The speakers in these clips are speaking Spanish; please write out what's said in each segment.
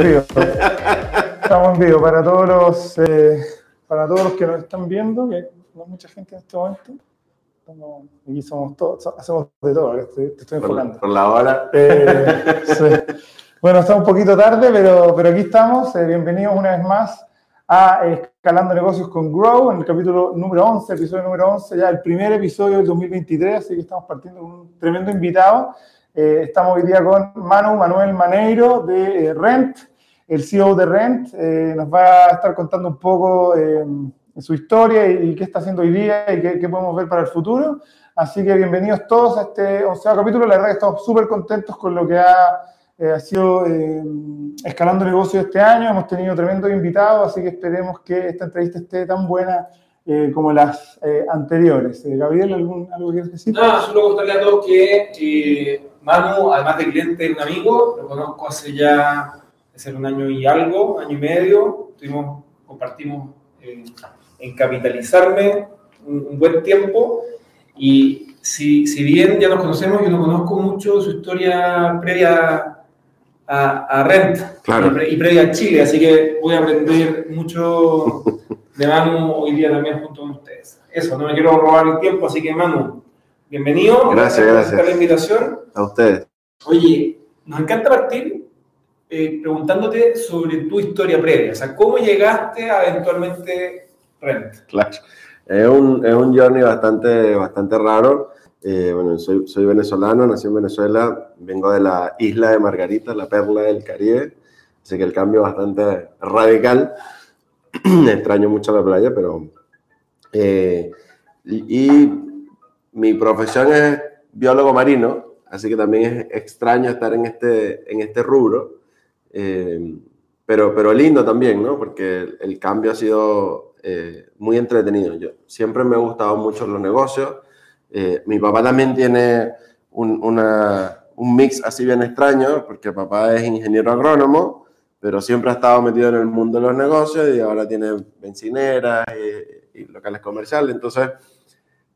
en vivo. Estamos en vivo para todos los, eh, para todos los que nos están viendo, que no hay mucha gente en este momento. Estamos- aquí somos todos, hacemos de todo, estoy- te estoy Por, enfocando. por la hora. Eh, sí. Bueno, está un poquito tarde, pero, pero aquí estamos. Eh, bienvenidos una vez más a Escalando Negocios con Grow, en el capítulo número 11, episodio número 11, ya el primer episodio del 2023, así que estamos partiendo con un tremendo invitado. Eh, estamos hoy día con Manu Manuel Maneiro de eh, Rent, el CEO de Rent. Eh, nos va a estar contando un poco eh, su historia y, y qué está haciendo hoy día y qué, qué podemos ver para el futuro. Así que bienvenidos todos a este onceavo capítulo. La verdad que estamos súper contentos con lo que ha, eh, ha sido eh, escalando negocios este año. Hemos tenido tremendos invitados, así que esperemos que esta entrevista esté tan buena eh, como las eh, anteriores. Gabriel, ¿algún, ¿algo quieres decir? Nada, solo contarle a todos que Manu, además de cliente, es un amigo, lo conozco hace ya ser un año y algo, año y medio. Tuvimos, compartimos eh, en capitalizarme un, un buen tiempo. Y si, si bien ya nos conocemos, yo no conozco mucho su historia previa a, a Rent Claro. y, pre- y previa a Chile, así que voy a aprender mucho de Manu hoy día también junto con ustedes. Eso, no me quiero robar el tiempo, así que Manu, bienvenido. Gracias, por gracias. aceptar la invitación. A ustedes. Oye, nos encanta partir eh, preguntándote sobre tu historia previa, o sea, ¿cómo llegaste a eventualmente Rent? Claro. Es un, es un journey bastante, bastante raro. Eh, bueno, soy, soy venezolano, nací en Venezuela, vengo de la isla de Margarita, la perla del Caribe, así que el cambio bastante radical. Extraño mucho la playa, pero... eh, y, y mi profesión es biólogo marino, así que también es extraño estar en este, en este rubro, eh, pero, pero lindo también, ¿no? Porque el, el cambio ha sido eh, muy entretenido. Yo siempre me ha gustado mucho los negocios. Eh, mi papá también tiene un, una- un mix así bien extraño, porque papá es ingeniero agrónomo, pero siempre ha estado metido en el mundo de los negocios y ahora tiene bencineras y, y locales comerciales. Entonces,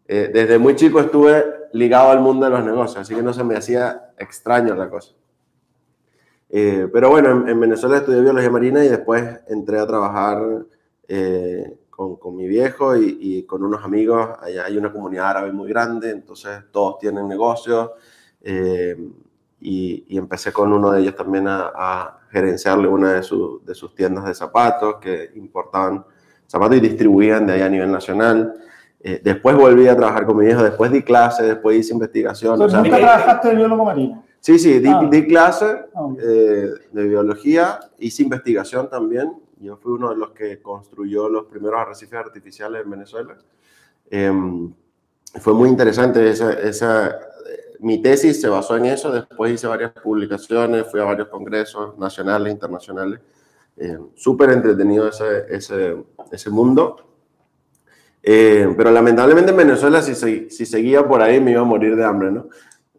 eh, desde muy chico estuve ligado al mundo de los negocios, así que no se me hacía extraño la cosa. Eh, pero bueno, en, en Venezuela estudié biología marina y después entré a trabajar eh, con, con mi viejo y, y con unos amigos. Allá hay una comunidad árabe muy grande, entonces todos tienen negocios. eh, y, y empecé con uno de ellos también a, a gerenciarle una de, su- de sus tiendas de zapatos que importaban zapatos y distribuían de allá a nivel nacional. Eh, después volví a trabajar con mi viejo, después di clases, después hice investigación. o sea, ¿Nunca me- trabajaste de biólogo marino? Sí, sí, di, Ah. di clase Ah, eh, de biología, hice investigación también. Yo fui uno de los que construyó los primeros arrecifes artificiales en Venezuela. Em, fue muy interesante esa, esa, eh, mi tesis se basó en eso. Después hice varias publicaciones, fui a varios congresos nacionales, internacionales. Eh, Súper entretenido ese, ese, ese mundo. Eh, pero lamentablemente en Venezuela, si, si seguía por ahí, me iba a morir de hambre, ¿no?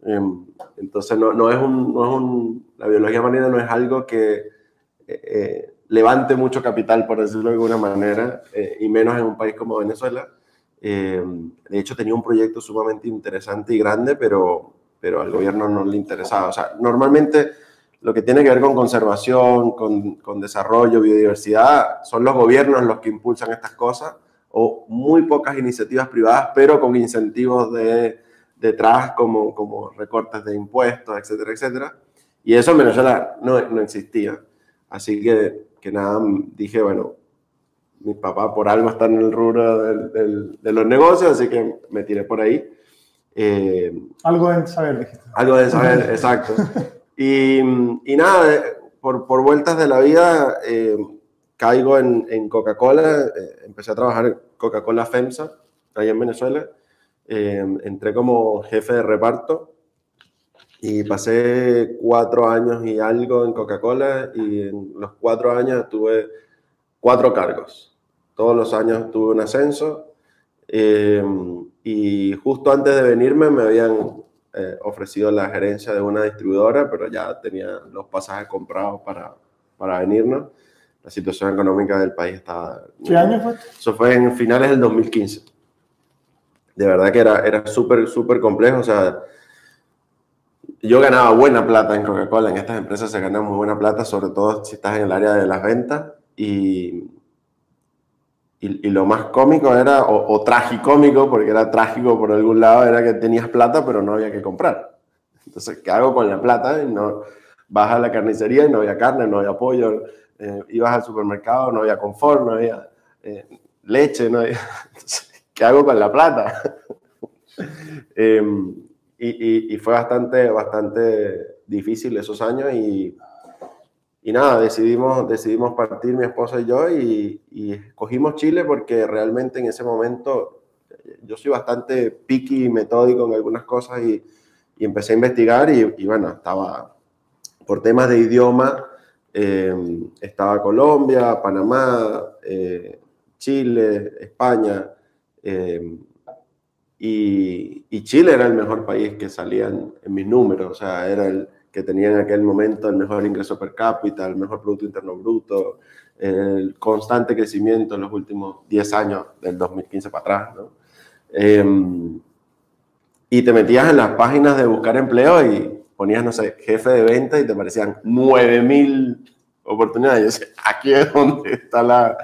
Em, entonces, no, no es un, no es un- la biología marina no es algo que eh, eh, levante mucho capital, por decirlo de alguna manera, eh, y menos en un país como Venezuela. Em, de hecho, tenía un proyecto sumamente interesante y grande, pero, pero al gobierno no le interesaba. O sea, normalmente lo que tiene que ver con conservación, con, con desarrollo, biodiversidad, son los gobiernos los que impulsan estas cosas o muy pocas iniciativas privadas, pero con incentivos de, detrás como, como recortes de impuestos, etcétera, etcétera. Y eso en Venezuela no, no existía. Así que, que nada, dije, bueno, mi papá por algo está en el rubro del- del- de los negocios, así que me tiré por ahí. Eh, Algo en saber, dijiste. algo de saber, exacto. Y, y nada, eh, por, por vueltas de la vida, eh, caigo en, en Coca-Cola. eh, empecé a trabajar en Coca-Cola FEMSA, allá en Venezuela. Eh, entré como jefe de reparto y pasé cuatro años y algo en Coca-Cola y en los cuatro años tuve cuatro cargos. Todos los años tuve un ascenso eh, y justo antes de venirme me habían eh, ofrecido la gerencia de una distribuidora, pero ya tenía los pasajes comprados para, para venirnos. La situación económica del país estaba... ¿Qué año fue? Eso fue en finales del 2015. De verdad que era, era súper, súper complejo. O sea, yo ganaba buena plata en Coca-Cola, en estas empresas se gana muy buena plata, sobre todo si estás en el área de las ventas. Y, y, lo más cómico era, o, o tragicómico, porque era trágico por algún lado, era que tenías plata pero no había que comprar. Entonces, ¿qué hago con la plata? Y no, vas a la carnicería y no había carne, no había pollo. Eh, ibas al supermercado, no había confort, no había eh, leche, no había... ¿qué hago con la plata? Em, y, y, fue bastante, bastante difícil esos años y, y nada, decidimos, decidimos partir mi esposa y yo y, y, escogimos Chile porque realmente en ese momento yo soy bastante picky y metódico en algunas cosas y, y empecé a investigar y, bueno, estaba por temas de idioma, em, estaba Colombia, Panamá, eh, Chile, España. Em, y, Chile era el mejor país que salía en, mis números, o sea, era el que tenía en aquel momento el mejor ingreso per cápita, el mejor Producto Interno Bruto, el constante crecimiento en los últimos 10 años, del 2015 para atrás, ¿no? Em, y te metías en las páginas de buscar empleo y ponías, no sé, jefe de venta y te parecían 9000 oportunidades. Yo sé, aquí es donde está la,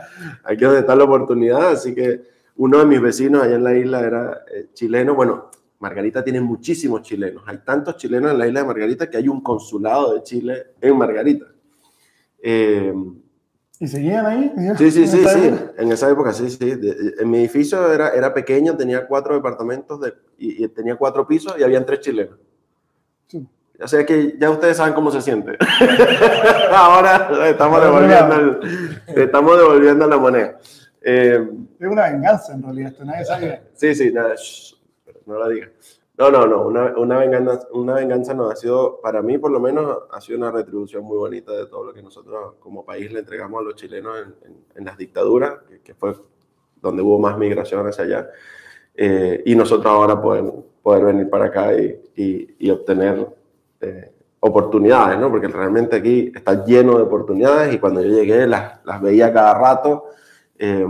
aquí es donde está la oportunidad, así que uno de mis vecinos allá en la isla era eh, chileno. Bueno, Margarita tiene muchísimos chilenos. Hay tantos chilenos en la isla de Margarita que hay un consulado de Chile en Margarita. Eh, ¿Y seguían ahí? Sí, sí, sí, sí. En esa época, sí, sí. En mi edificio era, era pequeño, tenía cuatro departamentos de, y, tenía cuatro pisos y habían tres chilenos. Sí. O sea que ya ustedes saben cómo se siente. Ahora estamos devolviendo, estamos devolviendo la moneda. Eh, es una venganza en realidad, esto nadie sabe. Sí, sí, nada, no la diga. No, no, no, una, una, venganza, una venganza no ha sido, para mí por lo menos, ha sido una retribución muy bonita de todo lo que nosotros como país le entregamos a los chilenos en, en, las dictaduras, que, fue donde hubo más migración hacia allá. Eh, y nosotros ahora poder, poder venir para acá y, y, obtener eh, oportunidades, ¿no? Porque realmente aquí está lleno de oportunidades y cuando yo llegué las, las veía cada rato. Eh,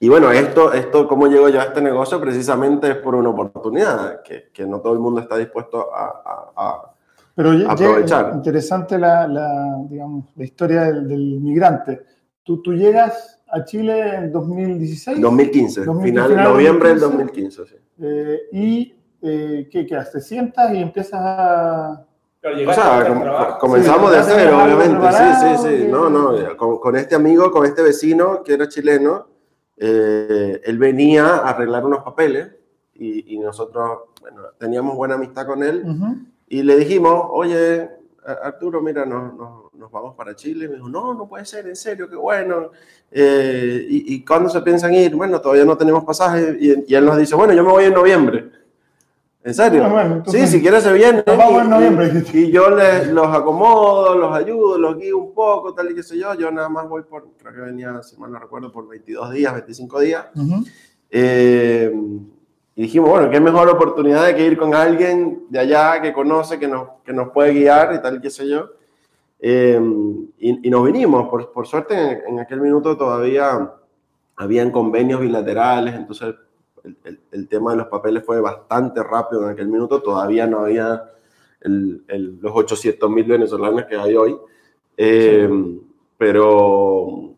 y bueno, esto, esto, ¿cómo llego yo a este negocio? Precisamente es por una oportunidad que, que no todo el mundo está dispuesto a, a, Pero aprovechar. Interesante la, la, digamos, la historia del, del migrante. Tú, tú, llegas a Chile en 2016. 2015, final, de noviembre del 2015, sí. Eh, ¿Y eh, ¿qué, qué haces? ¿Te sientas y empiezas a...? O sea, comenzamos de cero, obviamente, sí, sí, sí, no, no, con, con, este amigo, con este vecino que era chileno, eh, él venía a arreglar unos papeles y, nosotros, bueno, teníamos buena amistad con él y le dijimos, oye, Arturo, mira, nos, nos, vamos para Chile. me dijo, no, no puede ser, en serio, qué bueno. Eh, y, ¿Y cuándo se piensan ir? Bueno, todavía no tenemos pasaje. Y, y, él nos dice, bueno, yo me voy en noviembre. ¿En serio? Ah, sí, si quieres se viene. Vamos en noviembre. Y, yo les, los acomodo, los ayudo, los guío un poco, tal y qué sé yo. Yo nada más voy por, creo que venía, si mal no recuerdo, por 22 días, 25 días. Eh, y dijimos, bueno, qué mejor oportunidad de que ir con alguien de allá que conoce, que nos, que nos puede guiar y tal y qué sé yo. Eh, y, y, nos vinimos. Por, por suerte, en, en aquel minuto todavía habían convenios bilaterales, entonces el, el, tema de los papeles fue bastante rápido en aquel minuto, todavía no había el, los 800 mil venezolanos que hay hoy, eh, pero,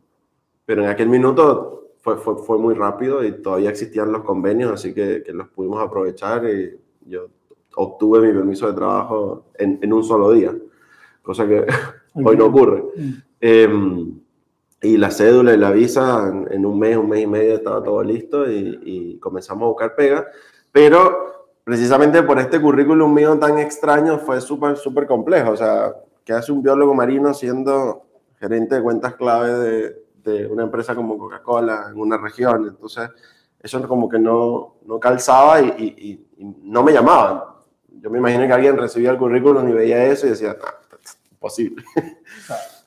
pero en aquel minuto fue, fue, fue, muy rápido y todavía existían los convenios, así que, que los pudimos aprovechar y yo obtuve mi permiso de trabajo en, en un solo día, cosa que hoy no ocurre. Mm. Eh, y la cédula y la visa, en, un mes, un mes y medio estaba todo listo y, comenzamos a buscar pega. Pero precisamente por este currículum mío tan extraño fue súper, súper complejo. O sea, ¿qué hace un biólogo marino siendo gerente de cuentas clave de, de una empresa como Coca-Cola en una región? Entonces, eso como que no, no calzaba y, y, no me llamaban. Yo me imaginé que alguien recibía el currículum y veía eso y decía, no, imposible.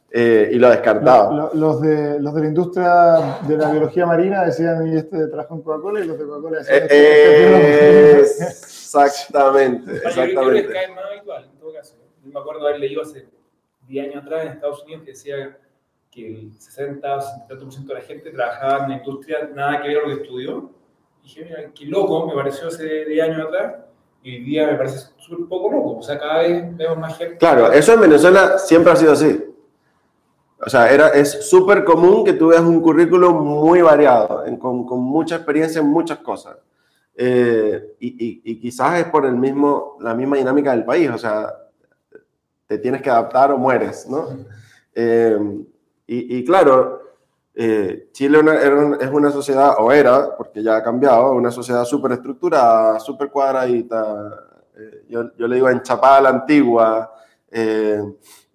Eh, y lo descartaba. Los, de, los de la industria de la biología marina decían, y este trabajo en Coca-Cola, y los de Coca-Cola decían, este, este exactamente, exactamente. Yo creo que cae más habitual, en todo caso. Yo me acuerdo haber leído hace 10 años atrás en Estados Unidos que decía que el 60 o 70% de la gente trabajaba en la industria, nada que ver con lo que estudió. Y dije, mira, qué loco, me pareció hace 10 años atrás. Y hoy día me parece súper poco loco. O sea, cada vez vemos más gente. Claro, eso en Venezuela siempre ha sido así. O sea, era, es súper común que tú veas un currículum muy variado, en- con, con mucha experiencia en muchas cosas. Eh, y, y- y quizás es por el mismo, la misma dinámica del país, o sea, te tienes que adaptar o mueres, ¿no? Eh, y, y claro, eh, Chile una- era es una sociedad, o era, porque ya ha cambiado, una sociedad súper estructurada, súper cuadradita, eh, yo, yo le digo enchapada a la antigua, eh,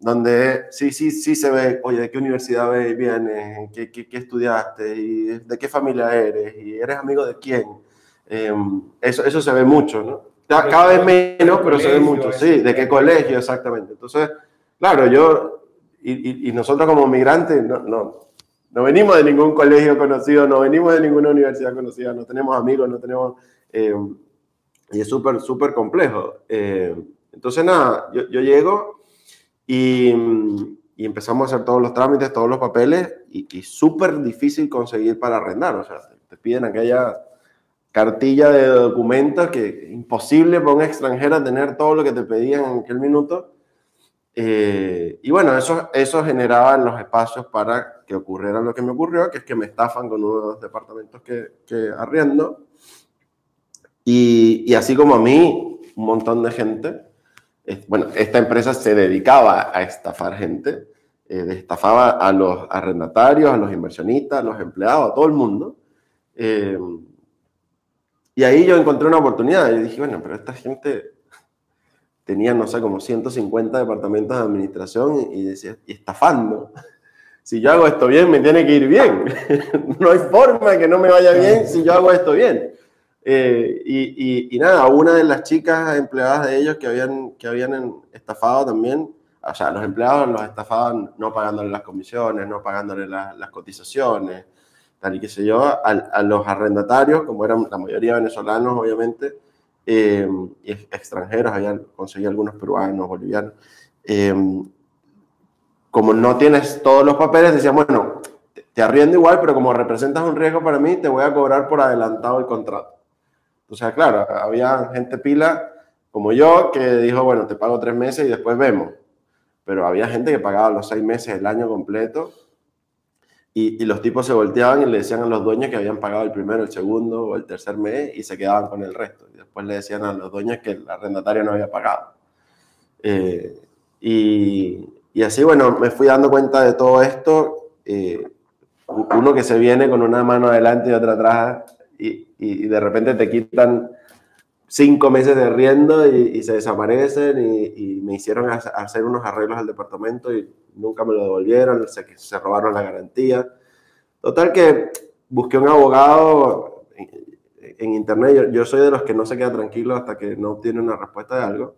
donde sí, sí, sí se ve, oye, ¿de qué universidad ve- vienes? ¿Qué, qué, qué estudiaste? ¿Y ¿De qué familia eres? ¿Y eres amigo de quién? Eh, eso, eso se ve mucho, ¿no? Ca- Cada vez menos, pero se ve mucho, sí, de qué colegio, exactamente. Entonces, claro, yo y, y- y nosotros como migrantes no, no, no venimos de ningún colegio conocido, no venimos de ninguna universidad conocida, no tenemos amigos, no tenemos... eh, y es súper, súper complejo. Eh, entonces, nada, yo, yo llego y, y empezamos a hacer todos los trámites, todos los papeles, y, y súper difícil conseguir para arrendar. O sea, te piden aquella cartilla de documentos que imposible para un extranjero tener todo lo que te pedían en aquel minuto. Eh, y bueno, eso, eso generaba los espacios para que ocurriera lo que me ocurrió, que es que me estafan con uno de los departamentos que, que arriendo. Y, y así como a mí, un montón de gente, bueno, esta empresa se dedicaba a estafar gente, eh, estafaba a los arrendatarios, a los inversionistas, a los empleados, a todo el mundo. Eh, y ahí yo encontré una oportunidad y dije, bueno, pero esta gente tenía, no sé, como 150 departamentos de administración y, decía, y estafando. Si yo hago esto bien, me tiene que ir bien. no hay forma que no me vaya bien si yo hago esto bien. Eh, y, nada, una de las chicas empleadas de ellos que habían, que habían estafado también, o sea, los empleados los estafaban no pagándole las comisiones, no pagándole la, las cotizaciones, tal y qué sé yo, a, los arrendatarios, como eran la mayoría venezolanos, obviamente, eh, extranjeros, habían conseguido algunos peruanos, bolivianos. Eh, como no tienes todos los papeles, decían, bueno, te arriendo igual, pero como representas un riesgo para mí, te voy a cobrar por adelantado el contrato. O sea, claro, había gente pila como yo que dijo, bueno, te pago tres meses y después vemos. Pero había gente que pagaba los seis meses, el año completo, y, los tipos se volteaban y le decían a los dueños que habían pagado el primero, el segundo o el tercer mes y se quedaban con el resto. Y después le decían a los dueños que el arrendatario no había pagado. Eh, y, y, así, bueno, me fui dando cuenta de todo esto. Eh, uno que se viene con una mano adelante y otra atrás y, y, de repente te quitan cinco meses de riendo y, y se desaparecen y, me hicieron hacer unos arreglos al departamento y nunca me lo devolvieron, se, se robaron la garantía. Total que busqué un abogado en, en internet, yo, yo, soy de los que no se queda tranquilo hasta que no obtiene una respuesta de algo.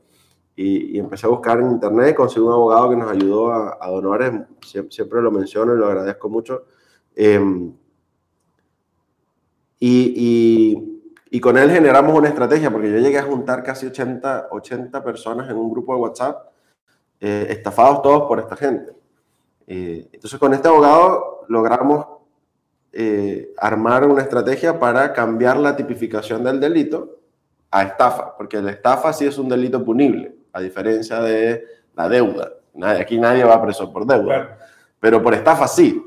Y, empecé a buscar en internet, conseguí un abogado que nos ayudó a, a donores, siempre, siempre, lo menciono y lo agradezco mucho. Eh, y, y, y, con él generamos una estrategia, porque yo llegué a juntar casi 80, 80 personas en un grupo de WhatsApp, eh, estafados todos por esta gente. Eh, entonces con este abogado logramos eh, armar una estrategia para cambiar la tipificación del delito a estafa, porque la estafa sí es un delito punible, a diferencia de la deuda. Nadie, aquí nadie va preso por deuda, pero por estafa sí.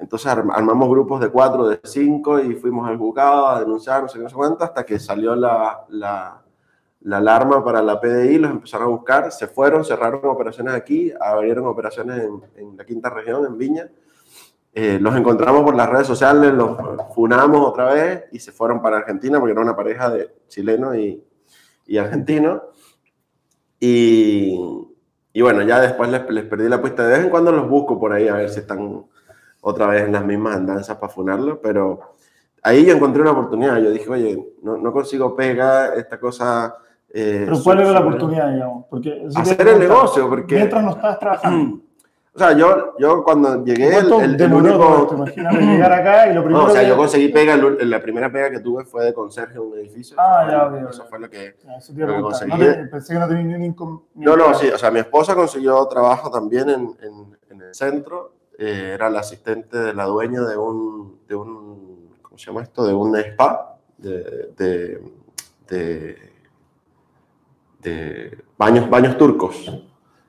Entonces armamos grupos de cuatro, de cinco y fuimos al juzgado a denunciar, no sé qué, no sé cuánto, hasta que salió la, la, la, alarma para la PDI, los empezaron a buscar, se fueron, cerraron operaciones aquí, abrieron operaciones en, en la quinta región, en Viña. Eh, los encontramos por las redes sociales, los funamos otra vez y se fueron para Argentina porque era una pareja de chileno y, y argentino. Y, y, bueno, ya después les, les perdí la pista. De vez en cuando los busco por ahí a ver si están otra vez en las mismas andanzas para funarlo, pero ahí yo encontré una oportunidad. Yo dije, oye, no, no consigo pega, esta cosa... Eh, pero ¿cuál era la oportunidad, digamos? Porque, hacer el negocio, porque... Mientras no estás trabajando. O sea, yo, yo cuando llegué, el, el, el único... ¿Te imaginas llegar acá y lo primero No, o sea, que... yo conseguí pega, la primera pega que tuve fue de conserje en un edificio. Ah, ya, ok. Eso fue lo que, ya, lo que conseguí. No te, pensé que no tenía ni un... No, no, sí, o sea, mi esposa consiguió trabajo también en, en, en el centro, eh, era la asistente de la dueña de un, de un ¿cómo se llama esto? De un spa, de, de, de de baños, baños turcos,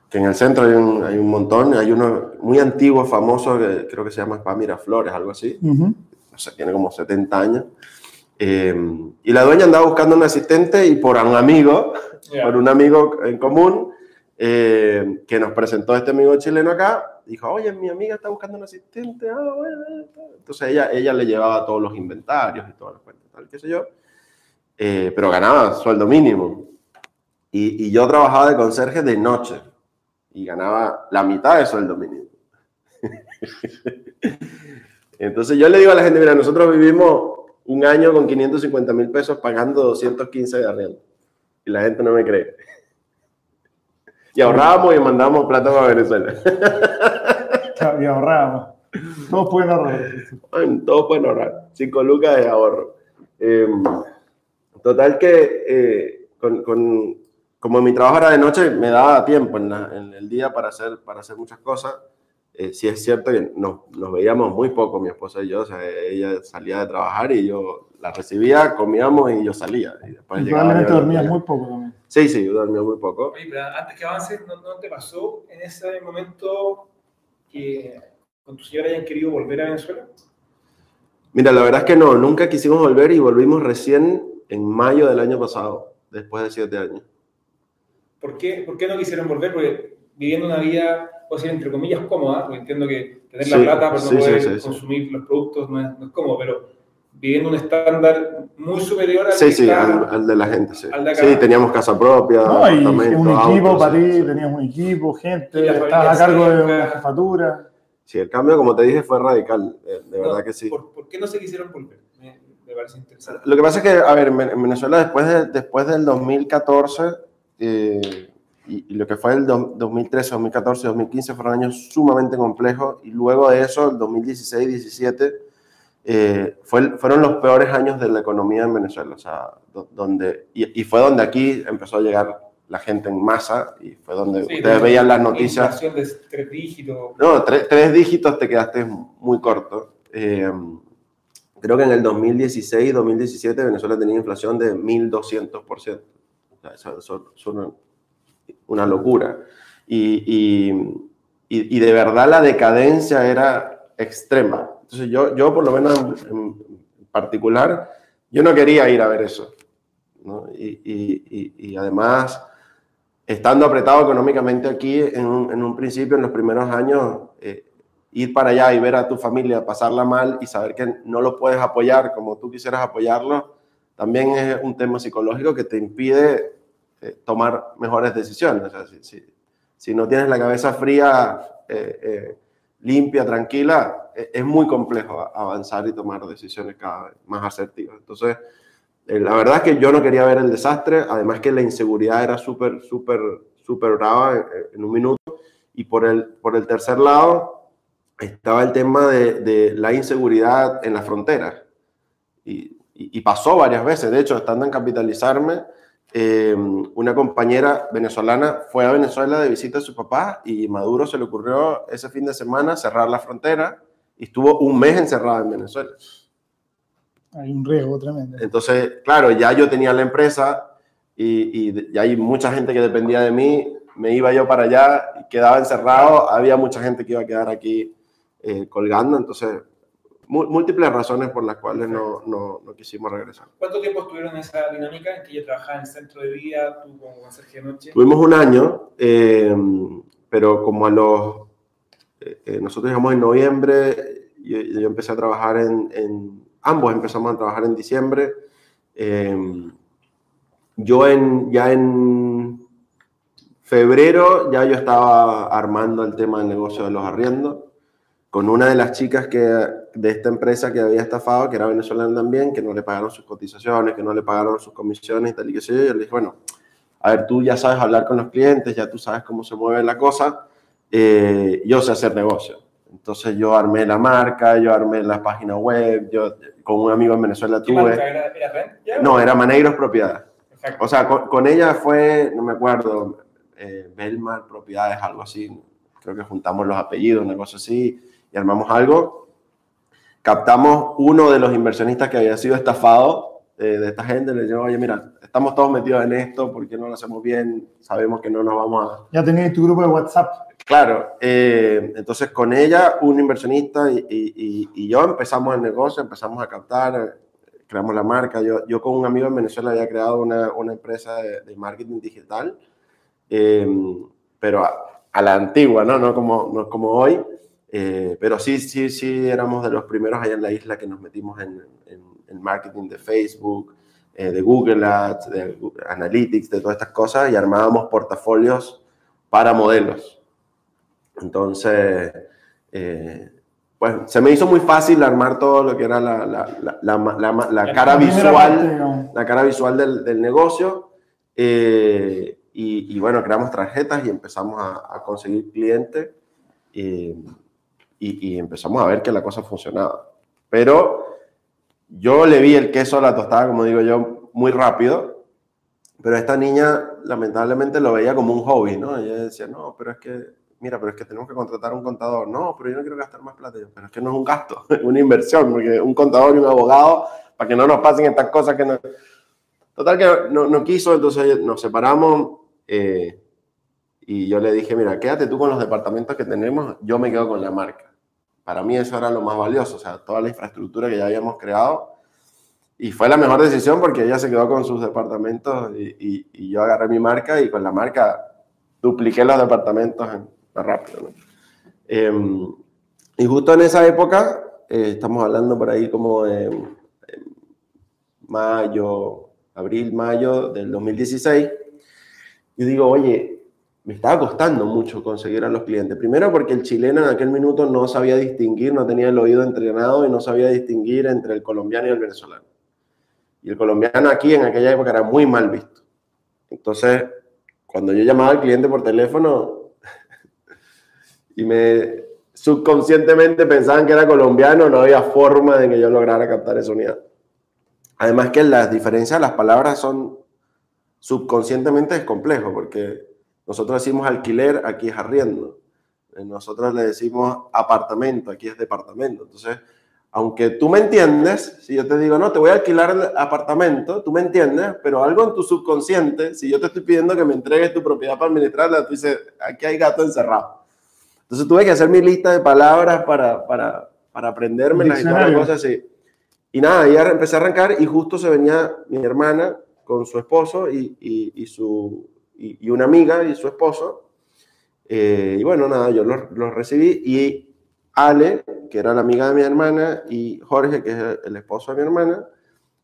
que en el centro hay un, hay un montón, hay uno muy antiguo, famoso, que creo que se llama Spa Miraflores, algo así, no sé, tiene como 70 años. Eh, y la dueña andaba buscando un asistente y por un amigo, por un amigo en común, eh, que nos presentó este amigo chileno acá, dijo, oye, mi amiga está buscando un asistente. ah, bueno, eh, tal". Entonces ella, ella le llevaba todos los inventarios y todas las cuentas, tal, qué sé yo. Eh, pero ganaba sueldo mínimo. Y, y yo trabajaba de conserje de noche y ganaba la mitad de sueldo mínimo. Entonces yo le digo a la gente, mira, nosotros vivimos un año con 550 mil pesos pagando 215 de arriendo. Y la gente no me cree. Y ahorrábamos y mandábamos plata para Venezuela. Y ahorrábamos. Todos pueden ahorrar. Todos pueden ahorrar. 5 lucas de ahorro. Eh, total que eh, con, con- como mi trabajo era de noche, me daba tiempo en, la- en el día para hacer, para hacer muchas cosas. Eh, sí es cierto que nos, nos veíamos muy poco, mi esposa y yo. O sea, ella salía de trabajar y yo la recibía, comíamos y yo salía. Y después Y probablemente dormías muy poco también. Sí, sí, yo dormía muy poco. Oye, pero antes que avances, ¿no, no te pasó en ese momento que con tu señora hayan querido volver a Venezuela? Mira, la verdad es que no, nunca quisimos volver y volvimos recién en mayo del año pasado, después de siete años. ¿Por qué, ¿Por qué no quisieron volver? Porque viviendo una vida, puedo decir, entre comillas, cómoda, porque entiendo que tener la Sí, plata para sí, no poder sí, sí, sí. consumir los productos no es, no es cómodo, pero viviendo un estándar muy superior al Sí, que sí, está- al, al de la gente, sí. al de. Sí, teníamos casa propia, No, y un equipo autos, para sí, ti, sí. tenías un equipo, gente, estabas a cargo de una jefatura. Sí, el cambio, como te dije, fue radical, eh, de No, verdad que sí. ¿por, por qué no se quisieron volver? Me, me parece interesante. Lo que pasa es que, a ver, en Ven- en Venezuela después, de- después del 2014 eh, y, y lo que fue el do- 2013, 2014, 2015 fueron años sumamente complejos y luego de eso, el 2016, 17, eh, fue, fueron los peores años de la economía en Venezuela. O sea, do- donde, y, y fue donde aquí empezó a llegar la gente en masa y fue donde Sí, ustedes veían las noticias. De tres dígitos. No, tres, tres dígitos te quedaste muy corto. Eh, creo que en el 2016, 2017 Venezuela tenía inflación de 1.200%. O sea, eso, eso una, una locura. Y, y, y- y de verdad la decadencia era extrema. Entonces yo, yo por lo menos en, en particular, yo no quería ir a ver eso. ¿no? Y, y- y- y además estando apretado económicamente aquí, en un, en un principio, en los primeros años, eh, ir para allá y ver a tu familia pasarla mal y saber que no lo puedes apoyar como tú quisieras apoyarlo, también es un tema psicológico que te impide eh, tomar mejores decisiones. O sea, si, si- si no tienes la cabeza fría, eh, eh, limpia, tranquila, eh, es muy complejo avanzar y tomar decisiones cada vez más asertivas. Entonces, eh, la verdad es que yo no quería ver el desastre, además que la inseguridad era súper, súper, súper brava en, en un minuto. Y por el, por el tercer lado estaba el tema de, de la inseguridad en la frontera. Y, y- y pasó varias veces, de hecho, estando en Capitalizarme, eh, una compañera venezolana fue a Venezuela de visita a su papá y Maduro se le ocurrió ese fin de semana cerrar la frontera y estuvo un mes encerrada en Venezuela. Hay un riesgo tremendo. Entonces, claro, ya yo tenía la empresa y, y ya hay mucha gente que dependía de mí. Me iba yo para allá, y quedaba encerrado. Había mucha gente que iba a quedar aquí eh, colgando. Entonces, múltiples razones por las cuales no, no, no quisimos regresar. ¿Cuánto tiempo estuvieron en esa dinámica en que ella trabajaba en el centro de día, tú conserje de noche? Tuvimos un año, eh, pero como a los... eh, eh, nosotros llegamos en noviembre, yo, yo empecé a trabajar en, en- Ambos empezamos a trabajar en diciembre. eh, yo en, ya en febrero ya yo estaba armando el tema del negocio de los arriendos con una de las chicas que, de esta empresa que había estafado, que era venezolana también, que no le pagaron sus cotizaciones, que no le pagaron sus comisiones y tal y que sé yo. Yo le dije, bueno, a ver, tú ya sabes hablar con los clientes, ya tú sabes cómo se mueve la cosa, eh, yo sé hacer negocio. Entonces yo armé la marca, yo armé la página web, yo con un amigo en Venezuela ¿Qué marca tuve... era? ¿Era? ¿Ya? No, era Maneiros Propiedades. Perfecto. O sea, con, con ella fue, no me acuerdo, eh, Belmar Propiedades, algo así. Creo que juntamos los apellidos, una cosa así, y armamos algo. Captamos uno de los inversionistas que había sido estafado eh, de esta gente, le digo, oye, mira, estamos todos metidos en esto, ¿por qué no lo hacemos bien? Sabemos que no nos vamos a... Ya tenéis tu grupo de WhatsApp. Claro, eh, entonces con ella, un inversionista y, y, y, yo empezamos el negocio, empezamos a captar, creamos la marca. Yo, yo con un amigo en Venezuela había creado una, una empresa de, de, marketing digital, eh, pero a, a, la antigua, ¿no? No como, no como hoy. Eh, pero sí, sí, sí, éramos de los primeros allá en la isla que nos metimos en, en, en marketing de Facebook, eh, de Google Ads, de Google Analytics, de todas estas cosas y armábamos portafolios para modelos. Entonces, eh, pues se me hizo muy fácil armar todo lo que era la, la, la, la cara visual, la cara visual del, del negocio. Eh, y, y, bueno, creamos tarjetas y empezamos a, a conseguir clientes y, y, y, empezamos a ver que la cosa funcionaba. Pero yo le vi el queso a la tostada, como digo yo, muy rápido, pero esta niña lamentablemente lo veía como un hobby, ¿no? Ella decía, no, pero es que, mira, pero es que tenemos que contratar a un contador. No, pero yo no quiero gastar más plata. Pero es que no es un gasto, es una inversión, porque un contador y un abogado, para que no nos pasen estas cosas que no... Total que no, no quiso, entonces nos separamos eh, y yo le dije, mira, quédate tú con los departamentos que tenemos, yo me quedo con la marca. Para mí eso era lo más valioso, o sea, toda la infraestructura que ya habíamos creado. Y fue la mejor decisión porque ella se quedó con sus departamentos y, y, y yo agarré mi marca y con la marca dupliqué los departamentos en, más rápido. ¿no? Eh, y justo en esa época, eh, estamos hablando por ahí como de eh, mayo, abril, mayo del 2016, yo digo, oye, me estaba costando mucho conseguir a los clientes. Primero porque el chileno en aquel minuto no sabía distinguir, no tenía el oído entrenado y no sabía distinguir entre el colombiano y el venezolano. Y el colombiano aquí en aquella época era muy mal visto. Entonces, cuando yo llamaba al cliente por teléfono y me subconscientemente pensaban que era colombiano, no había forma de que yo lograra captar esa unidad. Además que las diferencias de las palabras son subconscientemente es complejo porque nosotros decimos alquiler, aquí es arriendo. Nosotros le decimos apartamento, aquí es departamento. Entonces, aunque tú me entiendes, si yo te digo, no, te voy a alquilar el apartamento, tú me entiendes, pero algo en tu subconsciente, si yo te estoy pidiendo que me entregues tu propiedad para administrarla, tú dices, aquí hay gato encerrado. Entonces tuve que hacer mi lista de palabras para, para, para aprenderme las cosas así. Y nada, ya empecé a arrancar y justo se venía mi hermana con su esposo y, y, y su, y, y, una amiga y su esposo. Eh, y bueno, nada, yo los, los recibí y Ale, que era la amiga de mi hermana, y Jorge, que es el esposo de mi hermana,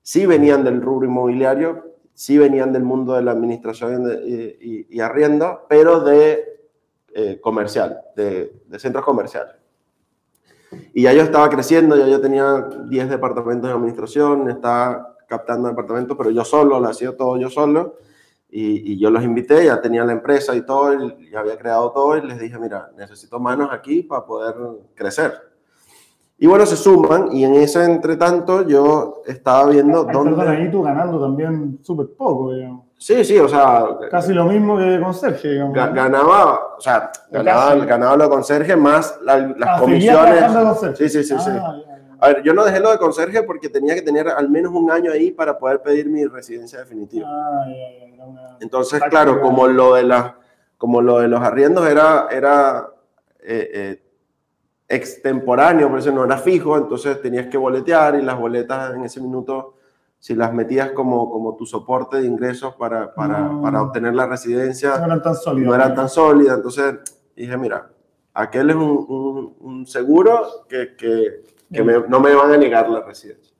sí venían del rubro inmobiliario, sí venían del mundo de la administración de, y, y, arriendo, pero de eh, comercial, de, de, centros comerciales. Y ya yo estaba creciendo, ya yo tenía 10 departamentos de administración, estaba captando departamentos, pero yo solo, lo hacía todo yo solo. Y, y, yo los invité, ya tenía la empresa y todo, y ya había creado todo, y les dije, mira, necesito manos aquí para poder crecer. Y bueno, se suman, y en ese entretanto yo estaba viendo Ay, dónde... Perdón, ahí tú ganando también súper poco, digamos. Sí, sí, o sea... Casi lo mismo que con Sergio, digamos. Ganaba, o sea, ganaba, ganaba lo de conserje más la, las ah, comisiones. Sí, sí, sí, ah, sí. Ya. A ver, yo no dejé lo de conserje porque tenía que tener al menos un año ahí para poder pedir mi residencia definitiva. Ah, ya, una... Entonces, claro, como lo de la, como lo de los arriendos era, era eh, eh, extemporáneo, por eso no era fijo, entonces tenías que boletear y las boletas en ese minuto, si las metías como, como tu soporte de ingresos para, para, no. para obtener la residencia, no eran tan sólidas. No eran tan sólidas. Entonces dije, mira, aquel es un, un, un seguro que, que que me, no me van a negar la residencia.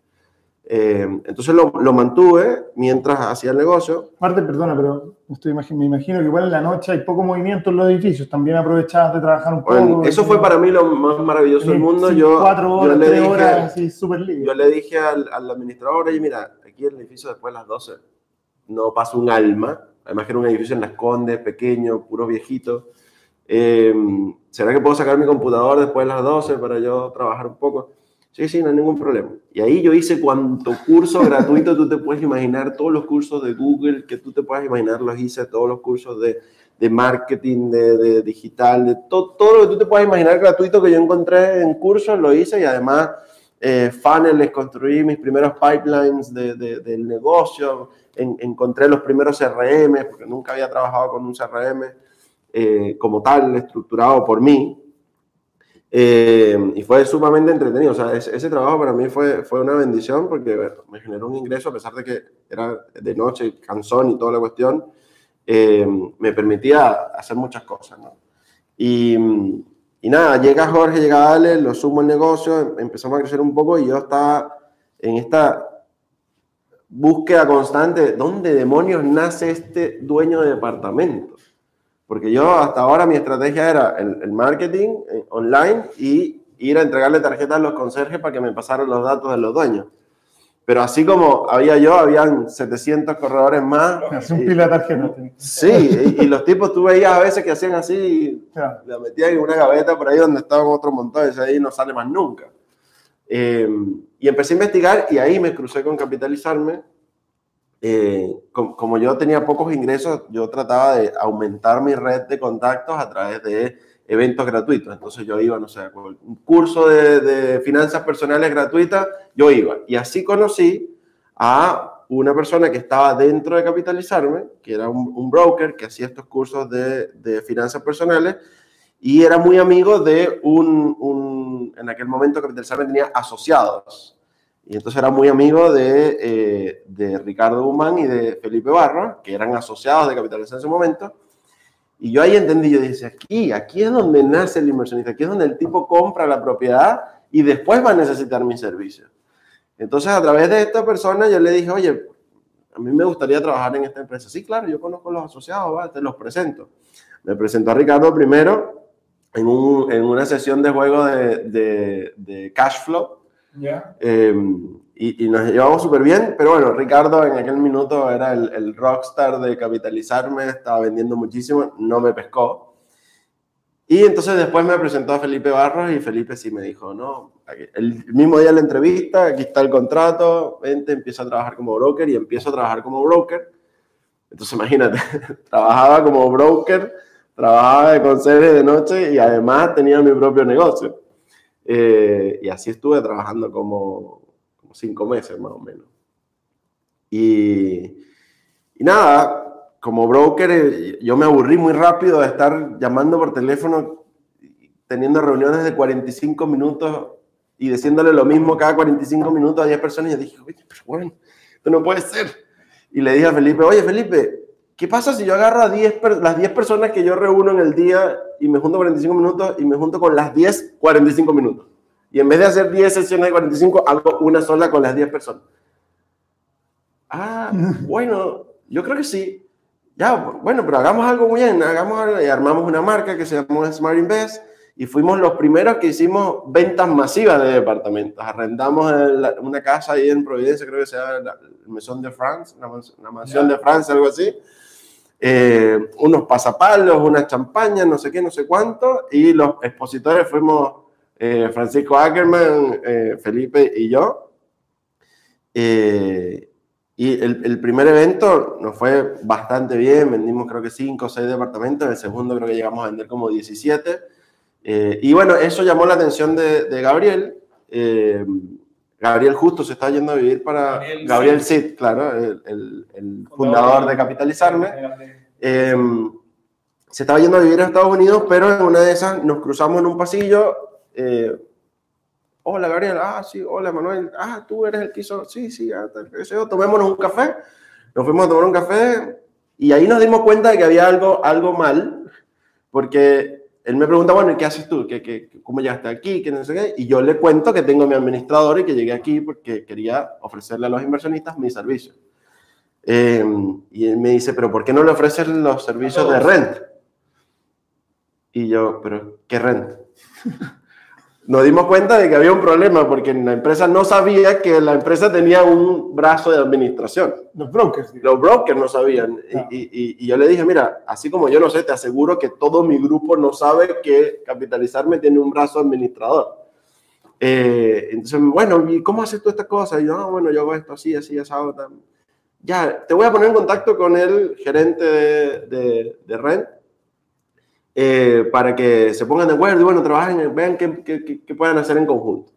Eh, entonces lo, lo, mantuve mientras hacía el negocio. Marte, perdona, pero estoy, me imagino que igual en la noche hay poco movimiento en los edificios. También aprovechabas de trabajar un bueno, poco. Eso fue para mí lo más maravilloso del mundo. Sí, yo, cuatro horas, yo le dije, horas, así, súper libre. Yo le dije al, al administrador, oye, mira, aquí el edificio después de las 12 no pasa un alma. Además que era un edificio en Las Condes, pequeño, puro viejito. Eh, ¿Será que puedo sacar mi computador después de las 12 para yo trabajar un poco? Sí, sí, no hay ningún problema. Y ahí yo hice cuanto curso gratuito tú te puedes imaginar, todos los cursos de Google que tú te puedas imaginar, los hice, todos los cursos de, de marketing, de, de, digital, de to, todo lo que tú te puedas imaginar gratuito que yo encontré en cursos, lo hice y además eh, funnels, construí mis primeros pipelines de, del negocio, encontré los primeros CRM, porque nunca había trabajado con un CRM eh, como tal, estructurado por mí. Eh, y fue sumamente entretenido. O sea, ese, trabajo para mí fue, fue una bendición porque me generó un ingreso, a pesar de que era de noche, cansón y toda la cuestión, eh, me permitía hacer muchas cosas. ¿no? Y, y, nada, llega Jorge, llega Ale, lo sumo al negocio, empezamos a crecer un poco y yo estaba en esta búsqueda constante, ¿dónde demonios nace este dueño de departamento? Porque yo hasta ahora mi estrategia era el, marketing eh, online y ir a entregarle tarjetas a los conserjes para que me pasaran los datos de los dueños. Pero así como había yo, habían 700 corredores más. Es un pila de tarjetas. Sí, y, los tipos tú veías a veces que hacían así, la metían en una gaveta por ahí donde estaban otros montones, y ahí no sale más nunca. Eh, y empecé a investigar y ahí me crucé con capitalizarme eh, como, yo tenía pocos ingresos, yo trataba de aumentar mi red de contactos a través de eventos gratuitos. Entonces yo iba, no sé, un curso de, finanzas personales gratuitas, yo iba. Y así conocí a una persona que estaba dentro de Capitalizarme, que era un, broker que hacía estos cursos de, de, finanzas personales y era muy amigo de un, un, en aquel momento Capitalizarme tenía asociados y entonces era muy amigo de, eh, de Ricardo Guzmán y de Felipe Barro, que eran asociados de Capitalización en ese momento. Y yo ahí entendí, yo dije, aquí, aquí es donde nace el inversionista, aquí es donde el tipo compra la propiedad y después va a necesitar mi servicio. Entonces, a través de esta persona, yo le dije, oye, a mí me gustaría trabajar en esta empresa. Sí, claro, yo conozco a los asociados, ¿va? te los presento. Me presentó a Ricardo primero en, un, en una sesión de juego de, de, de cash flow Em, y, nos llevamos súper bien, pero bueno, Ricardo en aquel minuto era el, el, rockstar de capitalizarme, estaba vendiendo muchísimo, no me pescó. Y entonces después me presentó a Felipe Barros y Felipe sí me dijo, no, el mismo día de la entrevista, aquí está el contrato, vente, empieza a trabajar como broker y empiezo a trabajar como broker. Entonces imagínate, trabajaba como broker, trabajaba de conserje de noche y además tenía mi propio negocio. Eh, y así estuve trabajando como, como, cinco meses más o menos. Y, y nada, como broker, eh, yo me aburrí muy rápido de estar llamando por teléfono, teniendo reuniones de 45 minutos y diciéndole lo mismo cada 45 minutos a 10 personas. Y yo dije, oye, pero bueno, esto no puede ser. Y le dije a Felipe, oye, Felipe, ¿Qué pasa si yo agarro a 10, las 10 personas que yo reúno en el día y me junto 45 minutos y me junto con las 10 45 minutos? Y en vez de hacer 10 sesiones de 45, hago una sola con las 10 personas. Ah, bueno, yo creo que sí. Ya, bueno, pero hagamos algo muy bien, hagamos y armamos una marca que se llamó Smart Invest y fuimos los primeros que hicimos ventas masivas de departamentos. Arrendamos una casa ahí en Providencia, creo que se llama la Maison de France, la, mansión de Francia, algo así eh, unos pasapalos, unas champañas, no sé qué, no sé cuánto, y los expositores fuimos eh, Francisco Ackerman, eh, Felipe y yo. y el, el, primer evento nos fue bastante bien, vendimos creo que 5 o 6 departamentos, el segundo creo que llegamos a vender como 17. Y bueno, eso llamó la atención de, de Gabriel. Gabriel justo se está yendo a vivir para Gabriel, Sid, claro, el, el, fundador de Capitalizarme. Em, se estaba yendo a vivir a Estados Unidos, pero en una de esas nos cruzamos en un pasillo. Eh, hola Gabriel, ah, sí, hola Manuel, ah, tú eres el que hizo, sí, sí, ah, tomémonos un café. Nos fuimos a tomar un café y ahí nos dimos cuenta de que había algo, algo mal, porque él me pregunta, bueno, ¿y qué haces tú? ¿Qué, qué, cómo llegaste aquí? ¿Qué no sé qué? Y yo le cuento que tengo mi administrador y que llegué aquí porque quería ofrecerle a los inversionistas mi servicio. Eh, y él me dice, ¿pero por qué no le ofreces los servicios de rent? Y yo, ¿pero qué rent? Nos dimos cuenta de que había un problema porque la empresa no sabía que la empresa tenía un brazo de administración. Los brokers. Los brokers no sabían. Y, yo le dije, mira, así como yo no sé, te aseguro que todo mi grupo no sabe que Capitalizarme tiene un brazo administrador. Eh, entonces, bueno, ¿y cómo haces tú esta cosa? Y yo, no, bueno, yo hago esto así, así, así. Ya, te voy a poner en contacto con el gerente de, de, de Rent eh, para que se pongan de acuerdo y bueno, trabajen, vean qué, qué, qué, hacer en conjunto.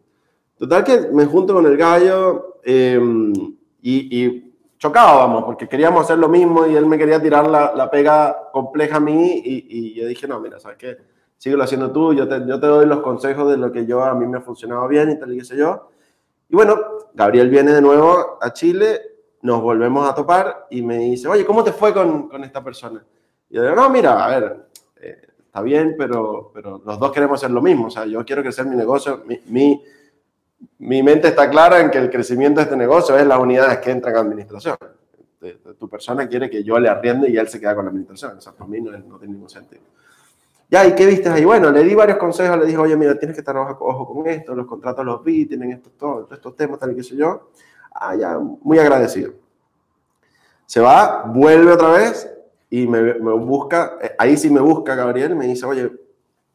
Total que me junto con el gallo em, y, y, chocábamos porque queríamos hacer lo mismo y él me quería tirar la, la pega compleja a mí y, y, yo dije, no, mira, ¿sabes qué? Síguelo haciendo tú, yo te, yo te doy los consejos de lo que yo a mí me ha funcionado bien y tal y qué sé yo. Y bueno, Gabriel viene de nuevo a Chile, nos volvemos a topar y me dice, oye, ¿cómo te fue con, con esta persona? Y yo digo, no, mira, a ver, eh, está bien, pero, pero los dos queremos hacer lo mismo. O sea, yo quiero crecer mi negocio. Mi, mi, mi, mente está clara en que el crecimiento de este negocio es las unidades que entran a administración. De, de, tu persona quiere que yo le arriende y él se queda con la administración. O sea, para mí no, no tiene ningún sentido. Ya, ¿y qué viste ahí? Bueno, le di varios consejos, le dije, oye, mira, tienes que estar ojo, con esto, los contratos los vi, tienen estos, todos estos temas, tal y qué sé yo. Ah, ya, muy agradecido. Se va, vuelve otra vez y me, me, busca, eh, ahí sí me busca Gabriel, me dice, oye,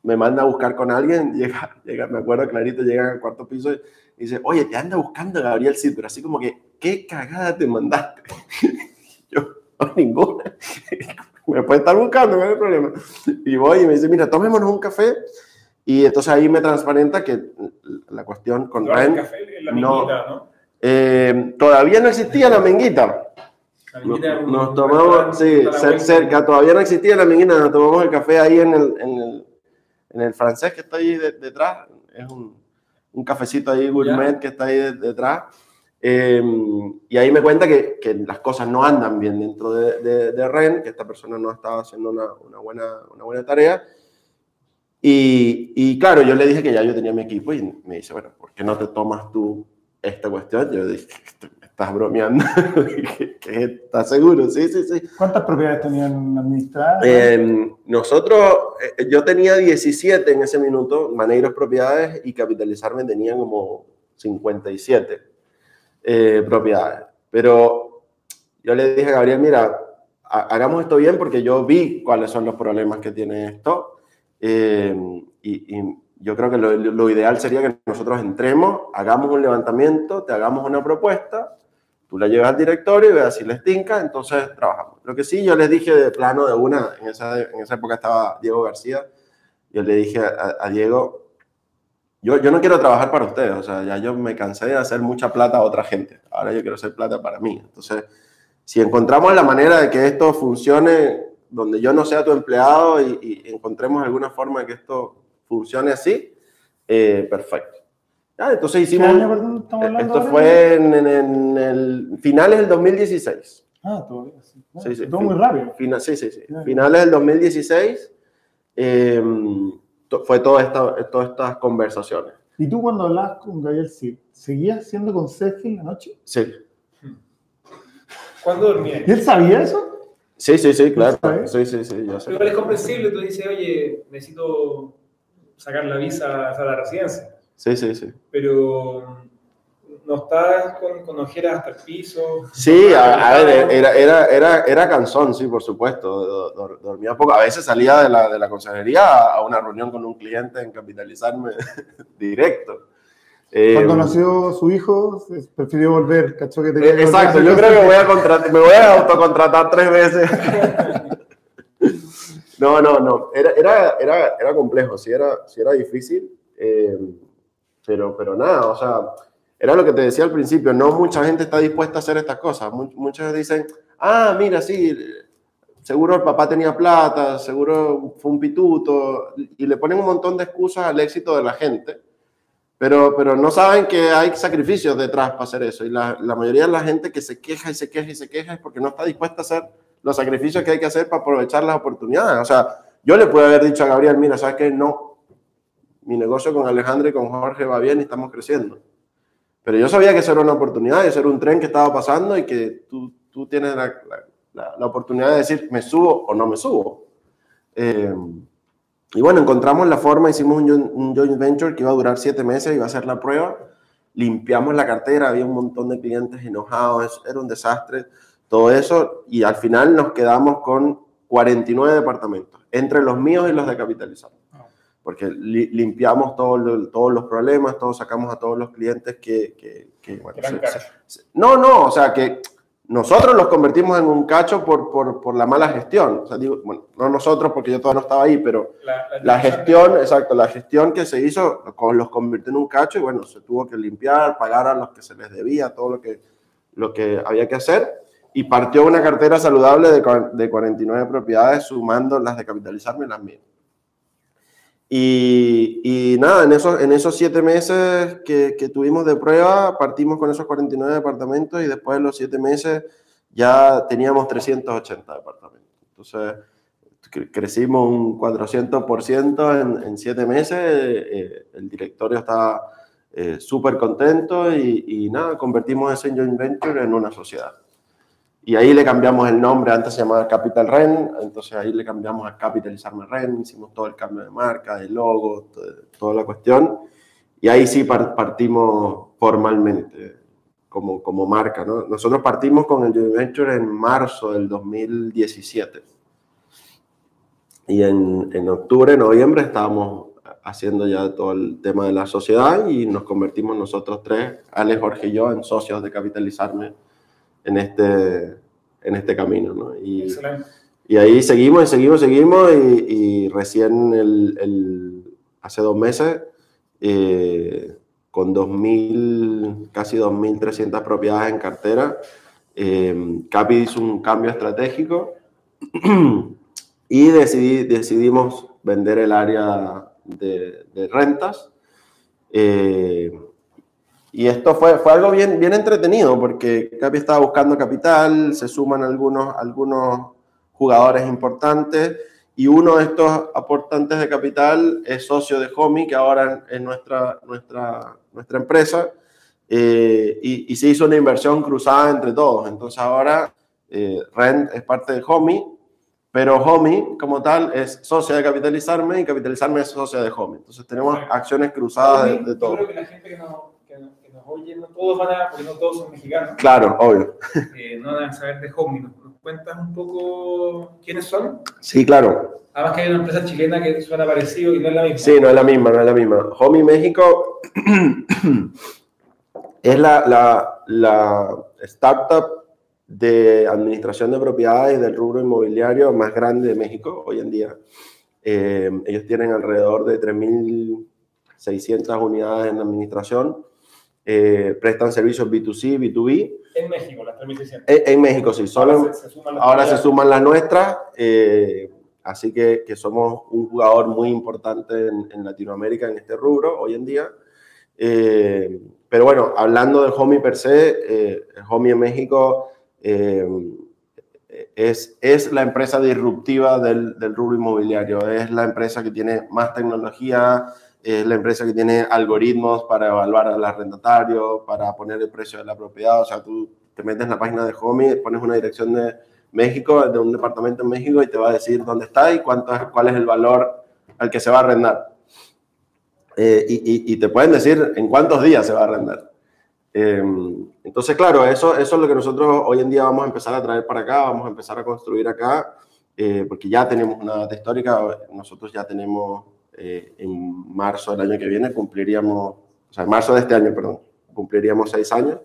me manda a buscar con alguien, llega, llega me acuerdo clarito, llega al cuarto piso y dice, oye, te anda buscando Gabriel, sí, pero así como que, ¿qué cagada te mandaste? Yo, no, ninguna. me puede estar buscando, no hay problema. Y voy y me dice, mira, tomémonos un café. Y entonces ahí me transparenta que la cuestión con Ren... Café, la minguita, no, ¿no? Eh, todavía no existía la menguita. Nos, nos tomamos, sí, cerca, todavía no existía la menguita, nos tomamos el café ahí en el, en el, en el francés que está ahí de, detrás. Es un, un, cafecito ahí gourmet yeah. que está ahí de, detrás. Eh, y ahí me cuenta que, que, las cosas no andan bien dentro de, de, de, REN, que esta persona no estaba haciendo una, una, buena, una buena tarea. Y, y, claro, yo le dije que ya yo tenía mi equipo y me dice, bueno, ¿por qué no te tomas tú esta cuestión? Yo dije, estás bromeando. ¿Estás seguro? Sí, sí, sí. ¿Cuántas propiedades tenían administradas? Eh, nosotros, eh, yo tenía 17 en ese minuto, Maneiros propiedades y capitalizarme tenía como 57 eh, propiedades. Pero yo le dije a Gabriel, mira, hagamos esto bien porque yo vi cuáles son los problemas que tiene esto. Eh, y, y, yo creo que lo, lo, ideal sería que nosotros entremos, hagamos un levantamiento, te hagamos una propuesta, tú la llevas al directorio y veas si les tinca, entonces trabajamos. Lo que sí, yo les dije de plano de una, en esa, en esa época estaba Diego García, yo le dije a, a Diego, yo, yo no quiero trabajar para ustedes, o sea, ya yo me cansé de hacer mucha plata a otra gente, ahora yo quiero hacer plata para mí. Entonces, si encontramos la manera de que esto funcione donde yo no sea tu empleado y, y encontremos alguna forma de que esto funcione así, eh, perfecto. Ya, entonces hicimos... ¿Qué año, perdón, estamos hablando esto fue en, en, en, el finales del 2016. Ah, todavía sí. sí, sí todo muy rápido. Fina, sí, sí, sí. Yeah. Finales del 2016 eh, fue toda esta, todas estas conversaciones. ¿Y tú cuando hablabas con Gabriel Cid, seguías siendo conserje en la noche? Sí. ¿Cuándo dormía? ¿Y él sabía eso? Sí, sí, sí, claro. Sí, sí, sí, yo sé. Pero igual es comprensible, tú dices, oye, necesito sacar la visa a la residencia. Sí, sí, sí. Pero no estás con, con ojeras hasta el piso. Sí, a, a ver, era, era, era, era cansón, sí, por supuesto. Dormía poco. A veces salía de la, de la consejería a una reunión con un cliente en capitalizarme directo. Cuando eh, nació su hijo, prefirió volver, cachó que tenía Exacto, yo creo que voy a contratar, me voy a autocontratar tres veces. no, no, no, era, era, era, era complejo, sí era, sí era difícil, eh, pero, pero nada, o sea, era lo que te decía al principio, no mucha gente está dispuesta a hacer estas cosas. Muchos dicen, ah, mira, sí, seguro el papá tenía plata, seguro fue un pituto, y le ponen un montón de excusas al éxito de la gente, pero, pero no saben que hay sacrificios detrás para hacer eso. Y la, la mayoría de la gente que se queja y se queja y se queja es porque no está dispuesta a hacer los sacrificios que hay que hacer para aprovechar las oportunidades. O sea, yo le puedo haber dicho a Gabriel, mira, ¿sabes qué? No, mi negocio con Alejandro y con Jorge va bien y estamos creciendo. Pero yo sabía que eso era una oportunidad, eso era un tren que estaba pasando y que tú, tú tienes la, la, oportunidad de decir, me subo o no me subo. Eh, y bueno, encontramos la forma, hicimos un, un, joint venture que iba a durar siete meses, iba a ser la prueba, limpiamos la cartera, había un montón de clientes enojados, era un desastre, todo eso, y al final nos quedamos con 49 departamentos, entre los míos y los de capitalizar porque li limpiamos todo, todos los problemas, todos sacamos a todos los clientes que... que, que bueno, se, se, no, no, o sea, que nosotros los convertimos en un cacho por, por, por la mala gestión. O sea, digo, bueno, no nosotros porque yo todavía no estaba ahí, pero La, la gestión, exacto, la gestión que se hizo los convirtió en un cacho y bueno, se tuvo que limpiar, pagar a los que se les debía, todo lo que, lo que había que hacer y partió una cartera saludable de, de 49 propiedades sumando las de capitalizarme y las mías. Y, y nada, en esos, en esos siete meses que, que tuvimos de prueba, partimos con esos 49 departamentos y después de los siete meses ya teníamos 380 departamentos. Entonces, cre- crecimos un 400% en, en siete meses, eh, el directorio está eh, súper contento y, y nada, convertimos ese joint venture en una sociedad. Y ahí le cambiamos el nombre, antes se llamaba Capital Ren, entonces ahí le cambiamos a Capitalizarme Ren, hicimos todo el cambio de marca, de logo, to- toda la cuestión. Y ahí sí par- partimos formalmente como, como marca. ¿no? Nosotros partimos con el joint venture en marzo del 2017. Y en, en octubre, noviembre estábamos haciendo ya todo el tema de la sociedad y nos convertimos nosotros tres, Alex, Jorge y yo, en socios de Capitalizarme en este, en este camino. ¿no? Y, Excelente. y ahí seguimos y seguimos, seguimos y, y recién el, el- hace dos meses, eh, con 2.000, casi 2.300 propiedades en cartera, eh, Capi hizo un cambio estratégico y decidí, decidimos vender el área de, de rentas. Eh, y esto fue, fue algo bien, bien entretenido porque Capi estaba buscando capital, se suman algunos, algunos jugadores importantes y uno de estos aportantes de capital es socio de Homi, que ahora es nuestra, nuestra, nuestra empresa, eh, y, y se hizo una inversión cruzada entre todos. Entonces ahora eh, Rent es parte de Homi, pero Homi como tal es socia de Capitalizarme y Capitalizarme es socia de Homi. Entonces tenemos acciones cruzadas de, de Yo todo. creo que la gente que nos, que, nos- que nos oye, no todos van a, porque no todos son mexicanos, Claro, obvio. eh, no van a saber de Homey. ¿Nos, cuentas un poco quiénes son? Sí, claro. Además que hay una empresa chilena que suena parecido y no es la misma. Sí, no es la misma, no es la misma. Homey México es la, la, la startup de administración de propiedades del rubro inmobiliario más grande de México hoy en día. Eh, ellos tienen alrededor de 3.600 unidades en administración. Eh, prestan servicios B2C, B2B. En México, las 3600. En, en México, sí. Solo, Ahora se, se suman las Ahora se suman las nuestras, eh, así que, que somos un jugador muy importante en, en Latinoamérica en este rubro hoy en día. Eh, pero bueno, hablando del Homey per se, eh, el Homey en México eh, es, es la empresa disruptiva del, del rubro inmobiliario, es la empresa que tiene más tecnología, es la empresa que tiene algoritmos para evaluar al arrendatario, para poner el precio de la propiedad. O sea, tú te metes en la página de Homey, pones una dirección de México, de un departamento en México, y te va a decir dónde está y cuánto, cuál es el valor al que se va a arrendar. Eh, y, y- y te pueden decir en cuántos días se va a arrendar. Eh, entonces, claro, eso, eso es lo que nosotros hoy en día vamos a empezar a traer para acá, vamos a empezar a construir acá, eh, porque ya tenemos una data histórica, nosotros ya tenemos eh, en marzo del año que viene, cumpliríamos, o sea, en marzo de este año, perdón, cumpliríamos seis años.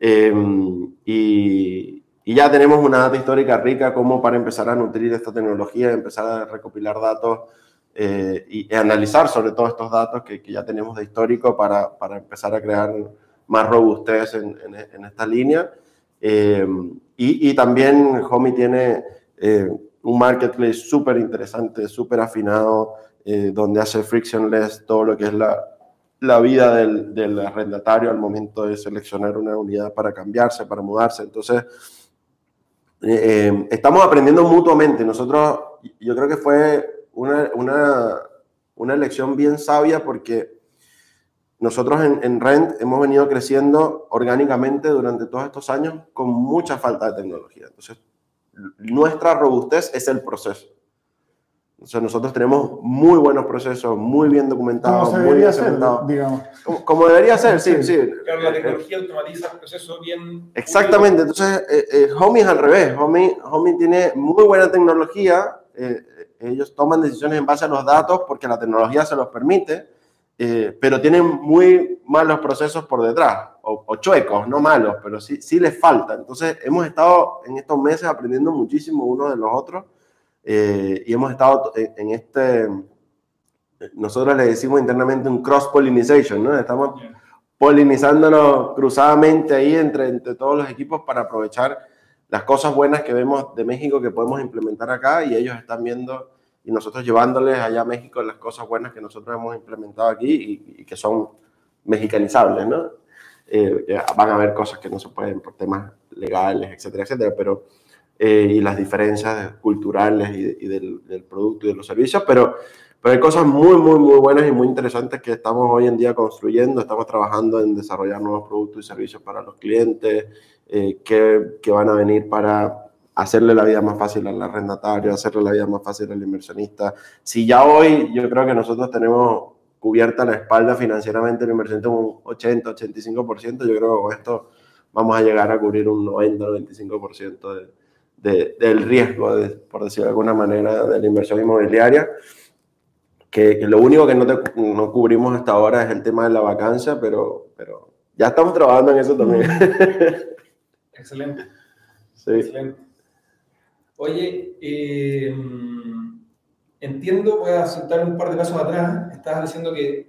Eh, y, y ya tenemos una data histórica rica como para empezar a nutrir esta tecnología, empezar a recopilar datos eh, y, y analizar sobre todo estos datos que, que ya tenemos de histórico para, para empezar a crear más robustez en, en, en esta línea. Eh, y, y, también Homey tiene eh, un marketplace súper interesante, súper afinado, eh, donde hace frictionless todo lo que es la, la vida del, del, arrendatario al momento de seleccionar una unidad para cambiarse, para mudarse. Entonces, eh, estamos aprendiendo mutuamente. Nosotros, yo creo que fue una, una, una elección bien sabia porque nosotros en, en, Rent hemos venido creciendo orgánicamente durante todos estos años con mucha falta de tecnología. Entonces, nuestra robustez es el proceso. Entonces, nosotros tenemos muy buenos procesos, muy bien documentados, como muy bien ser, digamos. Como, como, debería ser, sí, sí. Claro, la tecnología automatiza el proceso bien. Exactamente. Entonces, eh, eh, Homey es al revés. Homey, Homey tiene muy buena tecnología. Eh, ellos toman decisiones en base a los datos porque la tecnología se los permite. eh, pero tienen muy malos procesos por detrás, o, chuecos, no malos, pero sí, sí les falta. Entonces, hemos estado en estos meses aprendiendo muchísimo uno de los otros eh, y hemos estado en, este, nosotros le decimos internamente un cross-pollinization, ¿no? Estamos polinizándonos cruzadamente ahí entre, entre todos los equipos para aprovechar las cosas buenas que vemos de México que podemos implementar acá y ellos están viendo y nosotros llevándoles allá a México las cosas buenas que nosotros hemos implementado aquí y, que son mexicanizables, ¿no? Eh, van a haber cosas que no se pueden por temas legales, etcétera, etcétera, pero eh, y las diferencias culturales y, del, del, producto y de los servicios, pero, pero hay cosas muy, muy, muy buenas y muy interesantes que estamos hoy en día construyendo, estamos trabajando en desarrollar nuevos productos y servicios para los clientes, eh, que, que, van a venir para hacerle la vida más fácil al arrendatario, hacerle la vida más fácil al inversionista. Si ya hoy yo creo que nosotros tenemos cubierta la espalda financieramente el inversionista un 80, 85%, yo creo que con esto vamos a llegar a cubrir un 90, 95% de, de, del riesgo, por decirlo de alguna manera, de la inversión inmobiliaria. Que, que lo único que no, te, no, cubrimos hasta ahora es el tema de la vacancia, pero, pero ya estamos trabajando en eso también. Excelente. Sí. Excelente. Oye, eh, entiendo, voy a saltar un par de pasos atrás. Estabas diciendo que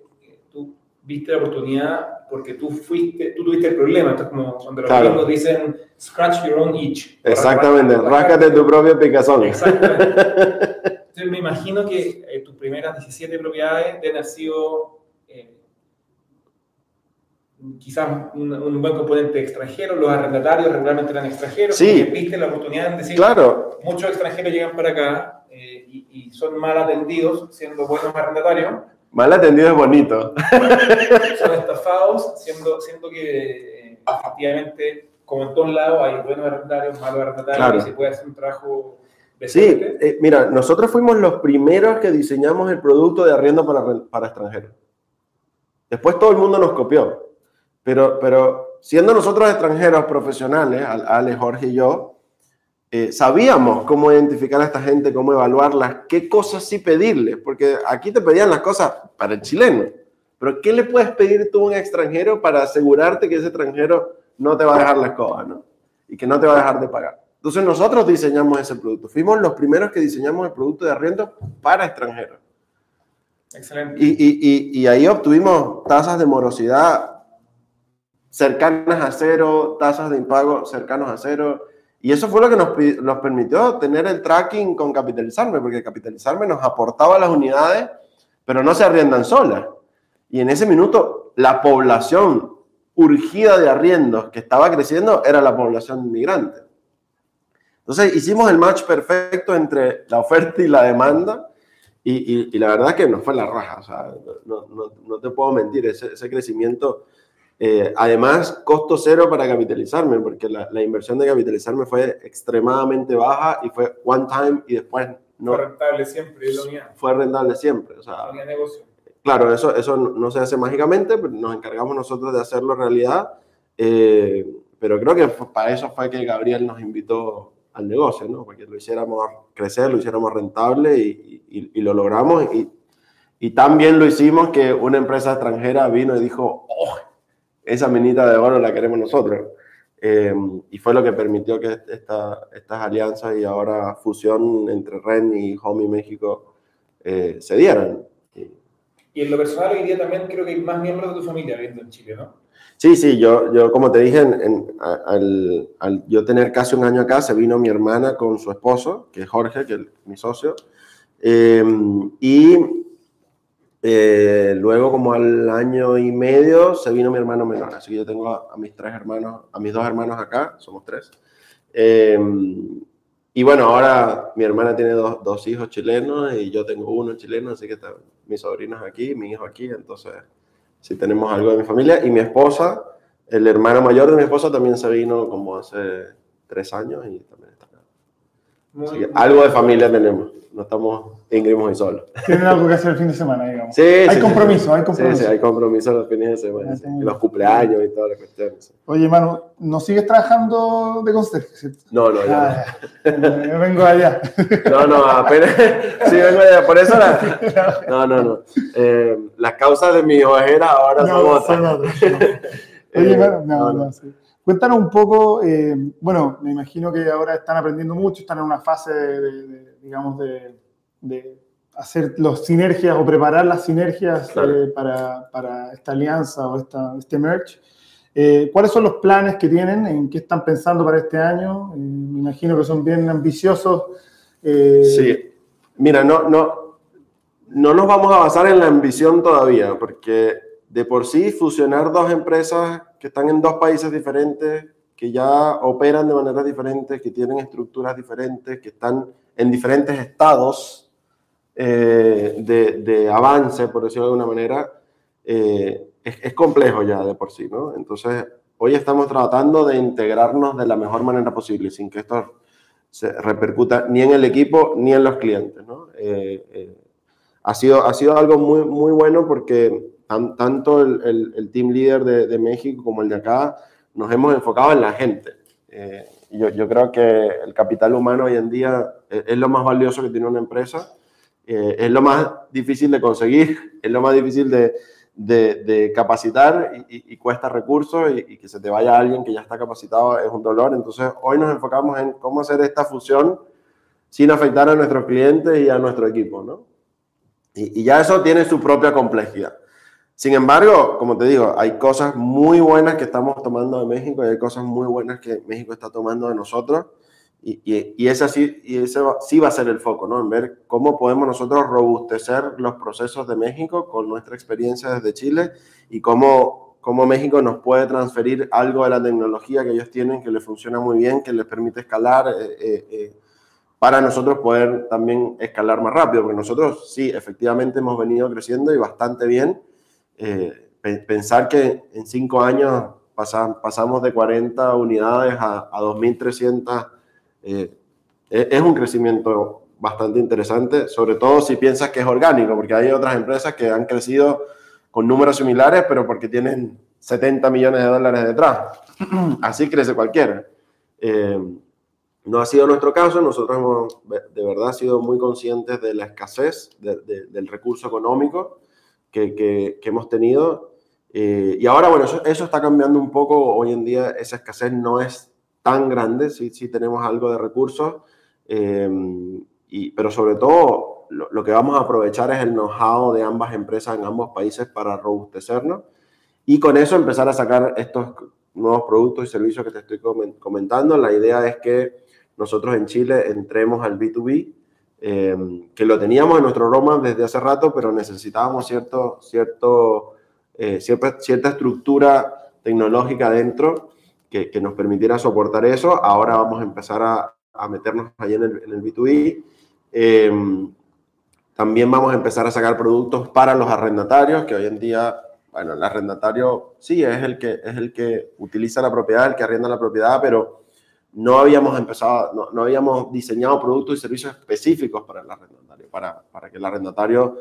viste la oportunidad porque tú fuiste, tú tuviste el problema. Entonces, como cuando los claro. dicen, scratch your own itch. Exactamente, ráscate tu propio picazón. Exactamente. Entonces, me imagino que eh, tus primeras 17 propiedades deben haber sido quizás un, buen componente extranjero, los arrendatarios regularmente eran extranjeros, sí. viste la oportunidad de decir, claro. muchos extranjeros llegan para acá eh, y, son mal atendidos siendo buenos arrendatarios. Mal atendido es bonito. Son estafados, siendo, siendo que eh, efectivamente, como en todos lados, hay buenos arrendatarios, malos arrendatarios, y se puede hacer un trabajo Sí, eh, mira, nosotros fuimos los primeros que diseñamos el producto de arriendo para, para extranjeros. Después todo el mundo nos copió. Pero, pero siendo nosotros extranjeros profesionales, Ale, Jorge y yo, eh, sabíamos cómo identificar a esta gente, cómo evaluarlas, qué cosas sí pedirles, porque aquí te pedían las cosas para el chileno, pero ¿qué le puedes pedir tú a un extranjero para asegurarte que ese extranjero no te va a dejar la escoba, ¿no? Y que no te va a dejar de pagar. Entonces nosotros diseñamos ese producto. Fuimos los primeros que diseñamos el producto de arriendo para extranjeros. Excelente. Y, y, y ahí obtuvimos tasas de morosidad cercanas a cero, tasas de impago cercanos a cero. Y eso fue lo que nos, nos permitió tener el tracking con capitalizarme, porque capitalizarme nos aportaba las unidades, pero no se arriendan solas. Y en ese minuto, la población urgida de arriendos que estaba creciendo era la población inmigrante. Entonces hicimos el match perfecto entre la oferta y la demanda y, y, la verdad que nos fue la raja, o sea, no, no, no te puedo mentir, ese, ese crecimiento eh, además, costo cero para capitalizarme, porque la, la, inversión de capitalizarme fue extremadamente baja y fue one time y después no. Fue rentable siempre, Fue rentable siempre. O sea, negocio. Claro, eso, eso no se hace mágicamente, pero nos encargamos nosotros de hacerlo realidad. Eh, pero creo que para eso fue que Gabriel nos invitó al negocio, ¿no? Para que lo hiciéramos crecer, lo hiciéramos rentable y, y, y lo logramos. Y, y también lo hicimos que una empresa extranjera vino y dijo, oh, esa minita de oro la queremos nosotros. Eh, y fue lo que permitió que esta, estas alianzas y ahora fusión entre REN y Home y México eh, se dieran. Y en lo personal hoy día también creo que hay más miembros de tu familia viviendo en Chile, ¿no? Sí, sí, yo, yo como te dije, en, al, al, yo tener casi un año acá, se vino mi hermana con su esposo, que es Jorge, que es mi socio, eh, y eh, luego, como al año y medio, se vino mi hermano menor. Así que yo tengo a, mis tres hermanos, a mis dos hermanos acá, somos tres. Eh, y bueno, ahora mi hermana tiene dos, dos, hijos chilenos y yo tengo uno chileno, así que están mis sobrinos aquí, mi hijo aquí. Entonces, sí tenemos algo de mi familia. Y mi esposa, el hermano mayor de mi esposa, también se vino como hace tres años y también acá. algo de familia tenemos. No estamos íngremos y solos. Tienen algo que hacer el fin de semana, digamos. Sí, hay compromiso, hay compromiso. Sí, sí, hay compromiso los fines de semana. los cumpleaños y todas las cuestiones. Oye, Manu, ¿no sigues trabajando de conserje? No, no, ya. Ah, yo vengo allá. No, no, apenas. Sí, vengo allá. Por eso la. No, no, no. Eh, las causas de mi ojera ahora son otras. Oye, Manu, no, no, sí. Cuéntanos un poco, eh, bueno, me imagino que ahora están aprendiendo mucho, están en una fase de, digamos, de, hacer las sinergias o preparar las sinergias eh, para, para, esta alianza o esta, este merge. Eh, ¿Cuáles son los planes que tienen? ¿En qué están pensando para este año? me imagino que son bien ambiciosos. sí, mira, no, no, no nos vamos a basar en la ambición todavía, porque de por sí fusionar dos empresas que están en dos países diferentes, que ya operan de manera diferente, que tienen estructuras diferentes, que están en diferentes estados eh, de, avance, por decirlo de alguna manera, eh, es, complejo ya de por sí, ¿no? Entonces, hoy estamos tratando de integrarnos de la mejor manera posible, sin que esto se repercuta ni en el equipo ni en los clientes, ¿no? Eh, ha, sido, ha sido algo muy, muy bueno porque tanto el, team leader de, México como el de acá, nos hemos enfocado en la gente. Eh, yo, yo, creo que el capital humano hoy en día es, lo más valioso que tiene una empresa, eh, es lo más difícil de conseguir, es lo más difícil de, de, capacitar y, cuesta recursos y, que se te vaya alguien que ya está capacitado es un dolor. Entonces, hoy nos enfocamos en cómo hacer esta fusión sin afectar a nuestros clientes y a nuestro equipo, ¿no? Y, y ya eso tiene su propia complejidad. Sin embargo, como te digo, hay cosas muy buenas que estamos tomando de México y hay cosas muy buenas que México está tomando de nosotros. Y, y, y ese, sí, y ese sí va a ser el foco, ¿no? En ver cómo podemos nosotros robustecer los procesos de México con nuestra experiencia desde Chile y cómo, cómo México nos puede transferir algo de la tecnología que ellos tienen que les funciona muy bien, que les permite escalar. Eh, eh, eh, para nosotros poder también escalar más rápido, porque nosotros sí, efectivamente hemos venido creciendo y bastante bien, eh, pensar que en cinco años pasamos de 40 unidades a, a 2.300 eh, es un crecimiento bastante interesante, sobre todo si piensas que es orgánico, porque hay otras empresas que han crecido con números similares, pero porque tienen 70 millones de dólares detrás. Así crece cualquiera. Eh, no ha sido nuestro caso, nosotros hemos de verdad sido muy conscientes de la escasez del recurso económico que, hemos tenido. Eh, y ahora, bueno, eso, está cambiando un poco. Hoy en día esa escasez no es tan grande, sí, sí tenemos algo de recursos, eh, y, pero sobre todo lo, que vamos a aprovechar es el know-how de ambas empresas en ambos países para robustecernos y con eso empezar a sacar estos nuevos productos y servicios que te estoy comentando. La idea es que nosotros en Chile entremos al B2B Em, que lo teníamos en nuestro Roma desde hace rato, pero necesitábamos cierto, cierto, eh, cierta, cierta, estructura tecnológica dentro que, que, nos permitiera soportar eso. Ahora vamos a empezar a, a meternos ahí en el, en el B2B. Em, también vamos a empezar a sacar productos para los arrendatarios, que hoy en día, bueno, el arrendatario sí es el que, es el que utiliza la propiedad, el que arrienda la propiedad, pero no habíamos empezado, no, habíamos diseñado productos y servicios específicos para el arrendatario, para, para que el arrendatario,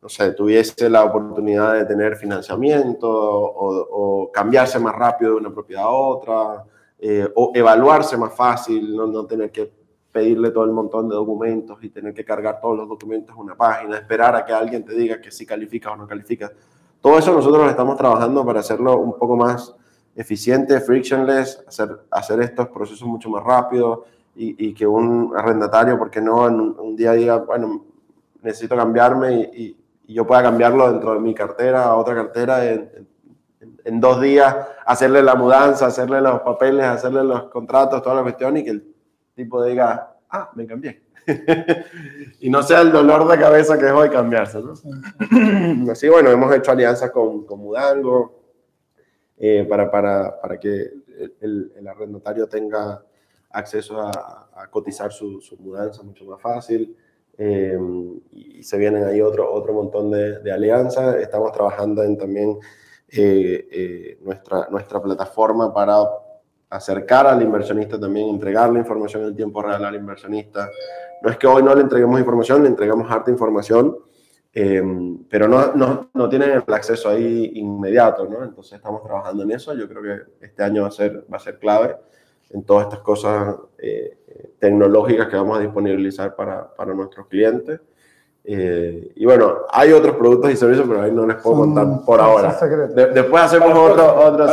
no sé, tuviese la oportunidad de tener financiamiento o, cambiarse más rápido de una propiedad a otra, eh, o evaluarse más fácil, no, no tener que pedirle todo el montón de documentos y tener que cargar todos los documentos en una página, esperar a que alguien te diga que sí califica o no califica. Todo eso nosotros estamos trabajando para hacerlo un poco más eficiente, frictionless, hacer, hacer estos procesos mucho más rápido y, que un arrendatario, porque no, en un, día diga, bueno, necesito cambiarme y, yo pueda cambiarlo dentro de mi cartera a otra cartera en, en, dos días, hacerle la mudanza, hacerle los papeles, hacerle los contratos, toda la cuestión y que el tipo diga, ah, me cambié. y no sea el dolor de cabeza que es hoy cambiarse, ¿no? Así, bueno, hemos hecho alianzas con, con Mudango, eh, para, para, para, que el, el, arrendatario tenga acceso a, a cotizar su, su, mudanza mucho más fácil. Eh, y se vienen ahí otro, otro montón de, de alianzas. Estamos trabajando en también eh, nuestra, nuestra plataforma para acercar al inversionista también, entregar la información en tiempo real al inversionista. No es que hoy no le entreguemos información, le entregamos harta información, eh, pero no, no, no, tienen el acceso ahí inmediato, ¿no? Entonces estamos trabajando en eso. Yo creo que este año va a ser, va a ser clave en todas estas cosas eh, tecnológicas que vamos a disponibilizar para, para nuestros clientes. Eh, y bueno, hay otros productos y servicios, pero ahí no les puedo contar por ahora. De, después hacemos otro, otro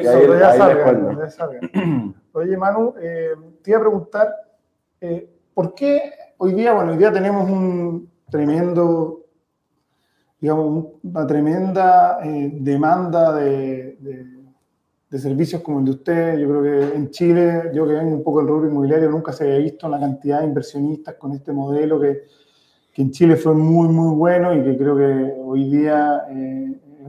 y ahí, ahí Oye, Manu, eh, te iba a preguntar, eh, ¿por qué hoy día, bueno, hoy día tenemos un tremendo, digamos, una tremenda demanda de, de, de, servicios como el de usted? Yo creo que en Chile, yo que vengo un poco del rubro inmobiliario, nunca se había visto la cantidad de inversionistas con este modelo que que en Chile fue muy, muy bueno y que creo que hoy día eh, es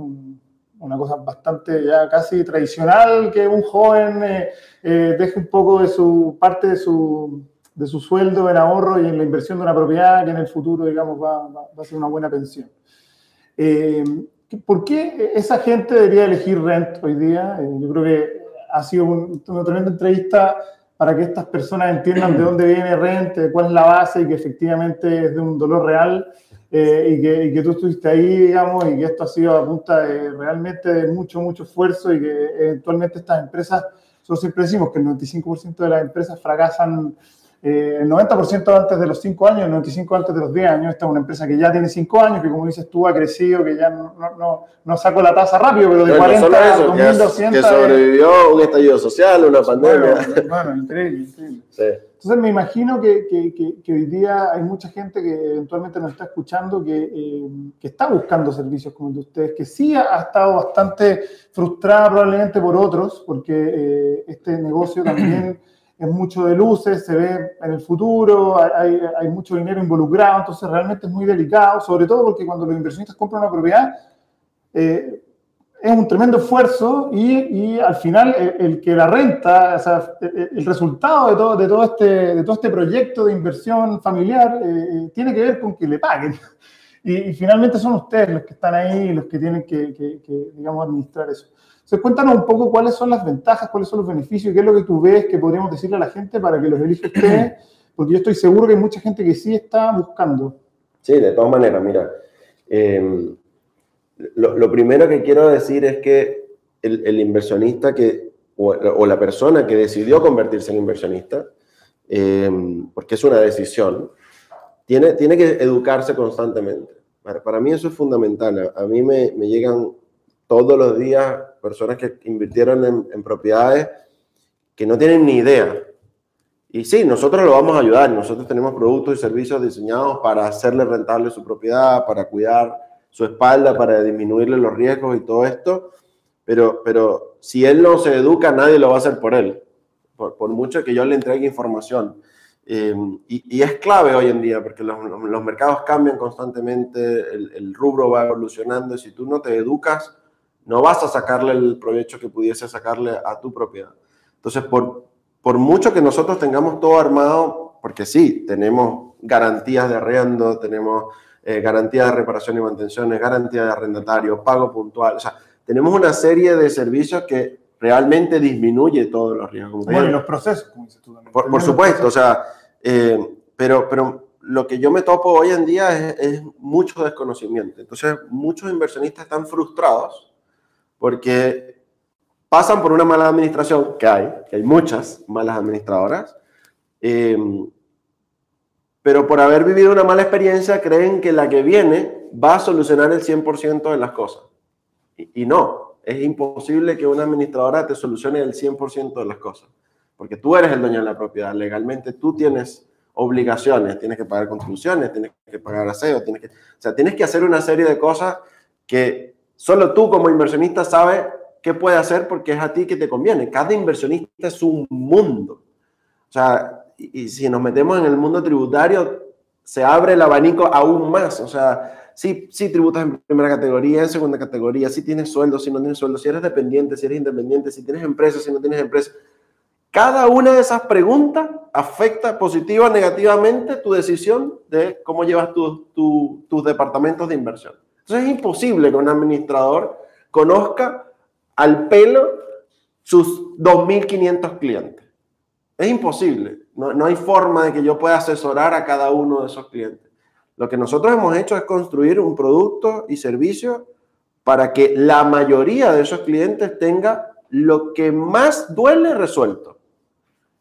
una cosa bastante ya casi tradicional que un joven eh, eh, deje un poco de su parte de su, de su sueldo en ahorro y en la inversión de una propiedad que en el futuro, digamos, va, va, a ser una buena pensión. ¿Por qué esa gente debería elegir Rent hoy día? yo creo que ha sido una tremenda entrevista para que estas personas entiendan de dónde viene Rente, cuál es la base y que efectivamente es de un dolor real eh, y, que, y, que, tú estuviste ahí, digamos, y que esto ha sido a punta de realmente de mucho, mucho esfuerzo y que eventualmente estas empresas, nosotros siempre decimos que el 95% de las empresas fracasan eh, el 90% antes de los 5 años, el 95% antes de los 10 años. Esta es una empresa que ya tiene 5 años, que como dices tú ha crecido, que ya no, no, no sacó la tasa rápido, pero de no, 40 a 2200. Que sobrevivió un estallido social, una pandemia. Bueno, increíble, increíble. Sí. Entonces me imagino que, que, que, hoy día hay mucha gente que eventualmente nos está escuchando que, eh, que está buscando servicios como el de ustedes, que sí ha, estado bastante frustrada probablemente por otros, porque eh, este negocio también es mucho de luces, se ve en el futuro, hay, hay, mucho dinero involucrado, entonces realmente es muy delicado, sobre todo porque cuando los inversionistas compran una propiedad, eh, es un tremendo esfuerzo y, y al final el, que la renta, o sea, el, resultado de todo, de, todo este, de todo este proyecto de inversión familiar eh, tiene que ver con que le paguen. Y, y, finalmente son ustedes los que están ahí, los que tienen que, que, que digamos, administrar eso. Entonces, cuéntanos un poco cuáles son las ventajas, cuáles son los beneficios, qué es lo que tú ves que podríamos decirle a la gente para que los elija usted, porque yo estoy seguro que hay mucha gente que sí está buscando. Sí, de todas maneras, mira, eh, lo, lo, primero que quiero decir es que el, el inversionista que, o, o, la persona que decidió convertirse en inversionista, eh, porque es una decisión, tiene, tiene que educarse constantemente. Para, para mí eso es fundamental. A, a mí me, me llegan todos los días personas que invirtieron en, en, propiedades que no tienen ni idea. Y sí, nosotros lo vamos a ayudar. Nosotros tenemos productos y servicios diseñados para hacerle rentable su propiedad, para cuidar su espalda, para disminuirle los riesgos y todo esto. Pero, pero si él no se educa, nadie lo va a hacer por él, por, mucho que yo le entregue información. Eh, y, es clave hoy en día porque los, los mercados cambian constantemente, el, rubro va evolucionando y si tú no te educas, no vas a sacarle el provecho que pudiese sacarle a tu propiedad. Entonces, por, por mucho que nosotros tengamos todo armado, porque sí, tenemos garantías de arrendo, tenemos eh, garantías de reparación y mantenciones, garantía de arrendatario, pago puntual, o sea, tenemos una serie de servicios que realmente disminuye todos los riesgos. Bueno, y los procesos, como dices tú también. Por, por supuesto, o sea, eh, pero, pero lo que yo me topo hoy en día es, es mucho desconocimiento. Entonces, muchos inversionistas están frustrados porque pasan por una mala administración, que hay, que hay muchas malas administradoras, eh, pero por haber vivido una mala experiencia creen que la que viene va a solucionar el 100% de las cosas. Y, y, no, es imposible que una administradora te solucione el 100% de las cosas, porque tú eres el dueño de la propiedad, legalmente tú tienes obligaciones, tienes que pagar contribuciones, tienes que pagar aseo, tienes que, o sea, tienes que hacer una serie de cosas que Solo tú como inversionista sabes qué puede hacer porque es a ti que te conviene. Cada inversionista es un mundo. O sea, y, si nos metemos en el mundo tributario, se abre el abanico aún más. O sea, si, si tributas en primera categoría, en segunda categoría, si tienes sueldo, si no tienes sueldo, si eres dependiente, si eres independiente, si tienes empresa, si no tienes empresa. Cada una de esas preguntas afecta positiva o negativamente tu decisión de cómo llevas tu, tu, tus departamentos de inversión. Entonces es imposible que un administrador conozca al pelo sus 2.500 clientes. Es imposible. No, no, hay forma de que yo pueda asesorar a cada uno de esos clientes. Lo que nosotros hemos hecho es construir un producto y servicio para que la mayoría de esos clientes tenga lo que más duele resuelto.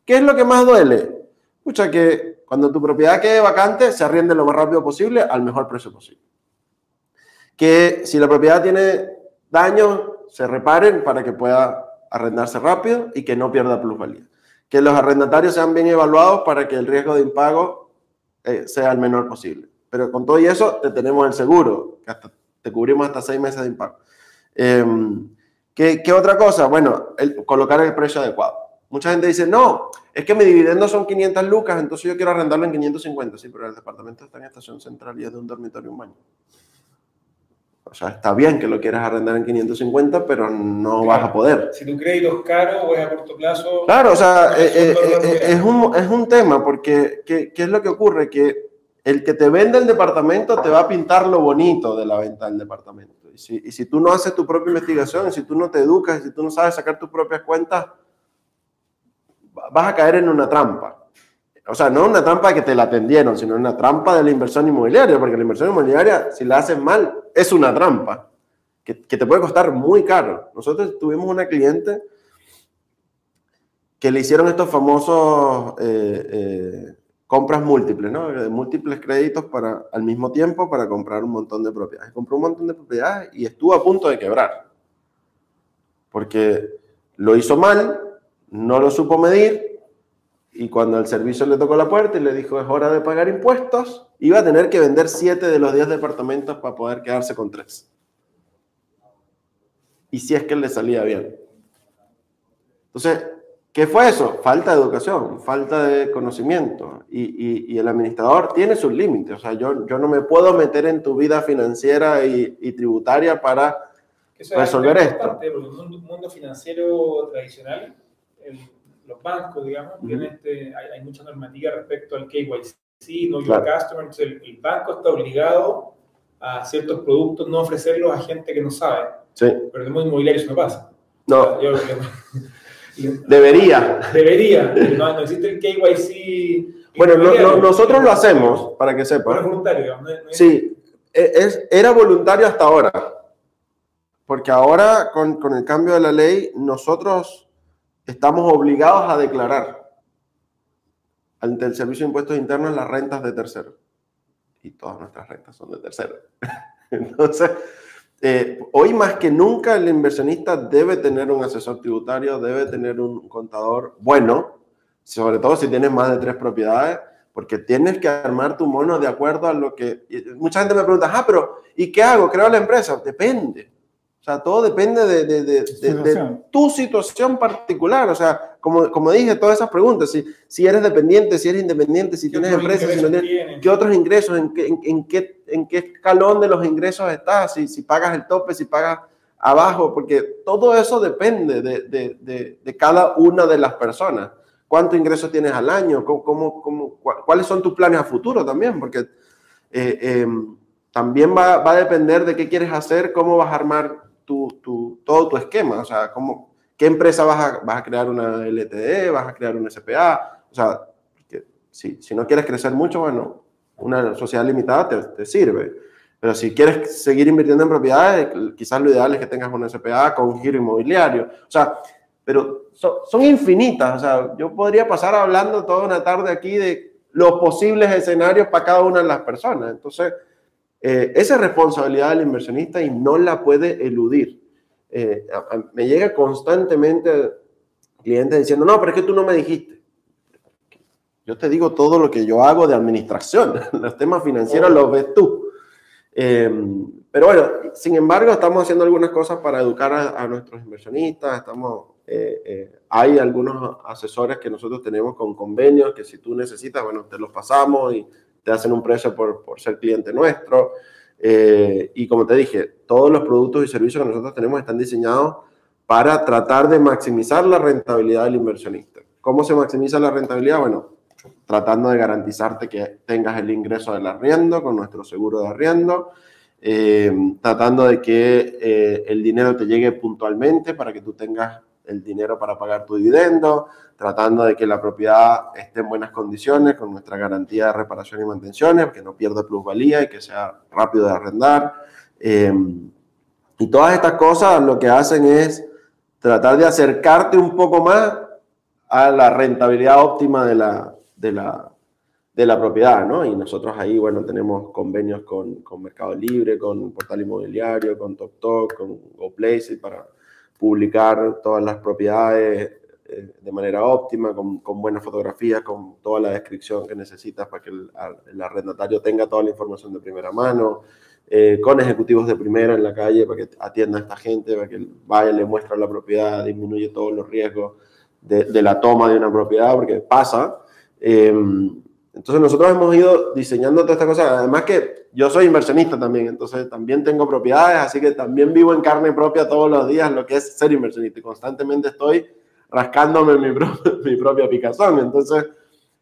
¿Qué es lo que más duele? Escucha que cuando tu propiedad quede vacante, se arriende lo más rápido posible al mejor precio posible. Que si la propiedad tiene daños, se reparen para que pueda arrendarse rápido y que no pierda plusvalía. Que los arrendatarios sean bien evaluados para que el riesgo de impago eh, sea el menor posible. Pero con todo y eso, te tenemos el seguro, que te cubrimos hasta seis meses de impago. Em, ¿qué, ¿qué, otra cosa? Bueno, colocar el precio adecuado. Mucha gente dice, no, es que mi dividendo son 500 lucas, entonces yo quiero arrendarlo en 550. Sí, pero el departamento está en estación central y es de un dormitorio un baño. O sea, está bien que lo quieras arrendar en 550, pero no claro. vas a poder. Si tu crédito es caro o es a corto plazo. Claro, o sea, eh, eh, eh, es, un, es un tema, porque ¿qué, ¿qué es lo que ocurre? Que el que te vende el departamento te va a pintar lo bonito de la venta del departamento. Y si, y si tú no haces tu propia investigación, si tú no te educas, si tú no sabes sacar tus propias cuentas, vas a caer en una trampa. O sea, no una trampa que te la atendieron, sino una trampa de la inversión inmobiliaria, porque la inversión inmobiliaria, si la haces mal, es una trampa que, te puede costar muy caro. Nosotros tuvimos una cliente que le hicieron estos famosos eh, eh, compras múltiples, ¿no? Múltiples créditos para, al mismo tiempo para comprar un montón de propiedades. Compró un montón de propiedades y estuvo a punto de quebrar. Porque lo hizo mal, no lo supo medir y cuando el servicio le tocó la puerta y le dijo es hora de pagar impuestos, iba a tener que vender 7 de los 10 departamentos para poder quedarse con 3. Y si es que le salía bien. Entonces, ¿Qué fue eso? Falta de educación, falta de conocimiento. Y, y, y el administrador tiene sus límites. O sea, yo, yo, no me puedo meter en tu vida financiera y, y tributaria para resolver esto. El mundo, mundo financiero tradicional, el, los bancos, digamos, uh -huh. este, hay, hay, mucha normativa respecto al KYC, no claro. customer. Entonces, el, el, banco está obligado a ciertos productos no ofrecerlos a gente que no sabe. Sí. Pero en el mundo inmobiliario eso no pasa. No. Yo, Debería. Debería. No, no existe el KYC. Bueno, no, no, nosotros lo hacemos, para que sepan. es voluntario. No, sí, e, es, era voluntario hasta ahora. Porque ahora, con, con, el cambio de la ley, nosotros estamos obligados a declarar ante el Servicio de Impuestos Internos las rentas de terceros. Y todas nuestras rentas son de terceros. Entonces, eh, hoy más que nunca el inversionista debe tener un asesor tributario, debe tener un contador bueno, sobre todo si tienes más de tres propiedades, porque tienes que armar tu mono de acuerdo a lo que... Mucha gente me pregunta, ah, pero ¿y qué hago? ¿Creo la empresa? Depende. O sea, todo depende de, de, de, de, tu situación particular. O sea, como, como dije, todas esas preguntas, si, si eres dependiente, si eres independiente, si tienes empresa, si no tienes, ¿qué otros ingresos? ¿En qué, en, en, qué, ¿En qué escalón de los ingresos estás? Si, si pagas el tope, si pagas abajo, porque todo eso depende de, cada una de las personas. ¿Cuánto ingreso tienes al año? ¿Cómo, cómo, cómo ¿Cuáles son tus planes a futuro también? Porque eh, eh, también va, va a depender de qué quieres hacer, cómo vas a armar tu, tu, todo tu esquema, o sea, cómo, qué empresa vas a, vas a crear una LTD, vas a crear un SPA, o sea, que, si, si no quieres crecer mucho, bueno, una sociedad limitada te, te, sirve, pero si quieres seguir invirtiendo en propiedades, quizás lo ideal es que tengas una SPA con giro inmobiliario, o sea, pero son infinitas, o sea, yo podría pasar hablando toda una tarde aquí de los posibles escenarios para cada una de las personas, entonces eh, esa es responsabilidad del inversionista y no la puede eludir. Eh, a, a, me llega constantemente clientes diciendo, no, pero es que tú no me dijiste. Yo te digo todo lo que yo hago de administración, los temas financieros los ves tú. Eh, pero bueno, sin embargo, estamos haciendo algunas cosas para educar a, a nuestros inversionistas. Estamos, eh, eh, hay algunos asesores que nosotros tenemos con convenios que si tú necesitas, bueno, te los pasamos y te hacen un precio por, ser cliente nuestro. Eh, y como te dije, todos los productos y servicios que nosotros tenemos están diseñados para tratar de maximizar la rentabilidad del inversionista. ¿Cómo se maximiza la rentabilidad? Bueno, tratando de garantizarte que tengas el ingreso del arriendo con nuestro seguro de arriendo, eh, tratando de que eh, el dinero te llegue puntualmente para que tú tengas el dinero para pagar tu dividendo, tratando de que la propiedad esté en buenas condiciones con nuestra garantía de reparación y mantenciones, que no pierda plusvalía y que sea rápido de arrendar. Eh, y todas estas cosas lo que hacen es tratar de acercarte un poco más a la rentabilidad óptima de la, de la, de la propiedad, ¿no? Y nosotros ahí, bueno, tenemos convenios con, con Mercado Libre, con Portal Inmobiliario, con TokTok, con GoPlace para publicar todas las propiedades eh, de manera óptima, con, con, buenas fotografías, con toda la descripción que necesitas para que el, el arrendatario tenga toda la información de primera mano, eh, con ejecutivos de primera en la calle para que atienda a esta gente, para que vaya, le muestra la propiedad, disminuye todos los riesgos de, de la toma de una propiedad, porque pasa. Eh, entonces nosotros hemos ido diseñando todas estas cosas. Además que yo soy inversionista también, entonces también tengo propiedades, así que también vivo en carne propia todos los días lo que es ser inversionista. Y constantemente estoy rascándome mi, mi propia picazón. Entonces,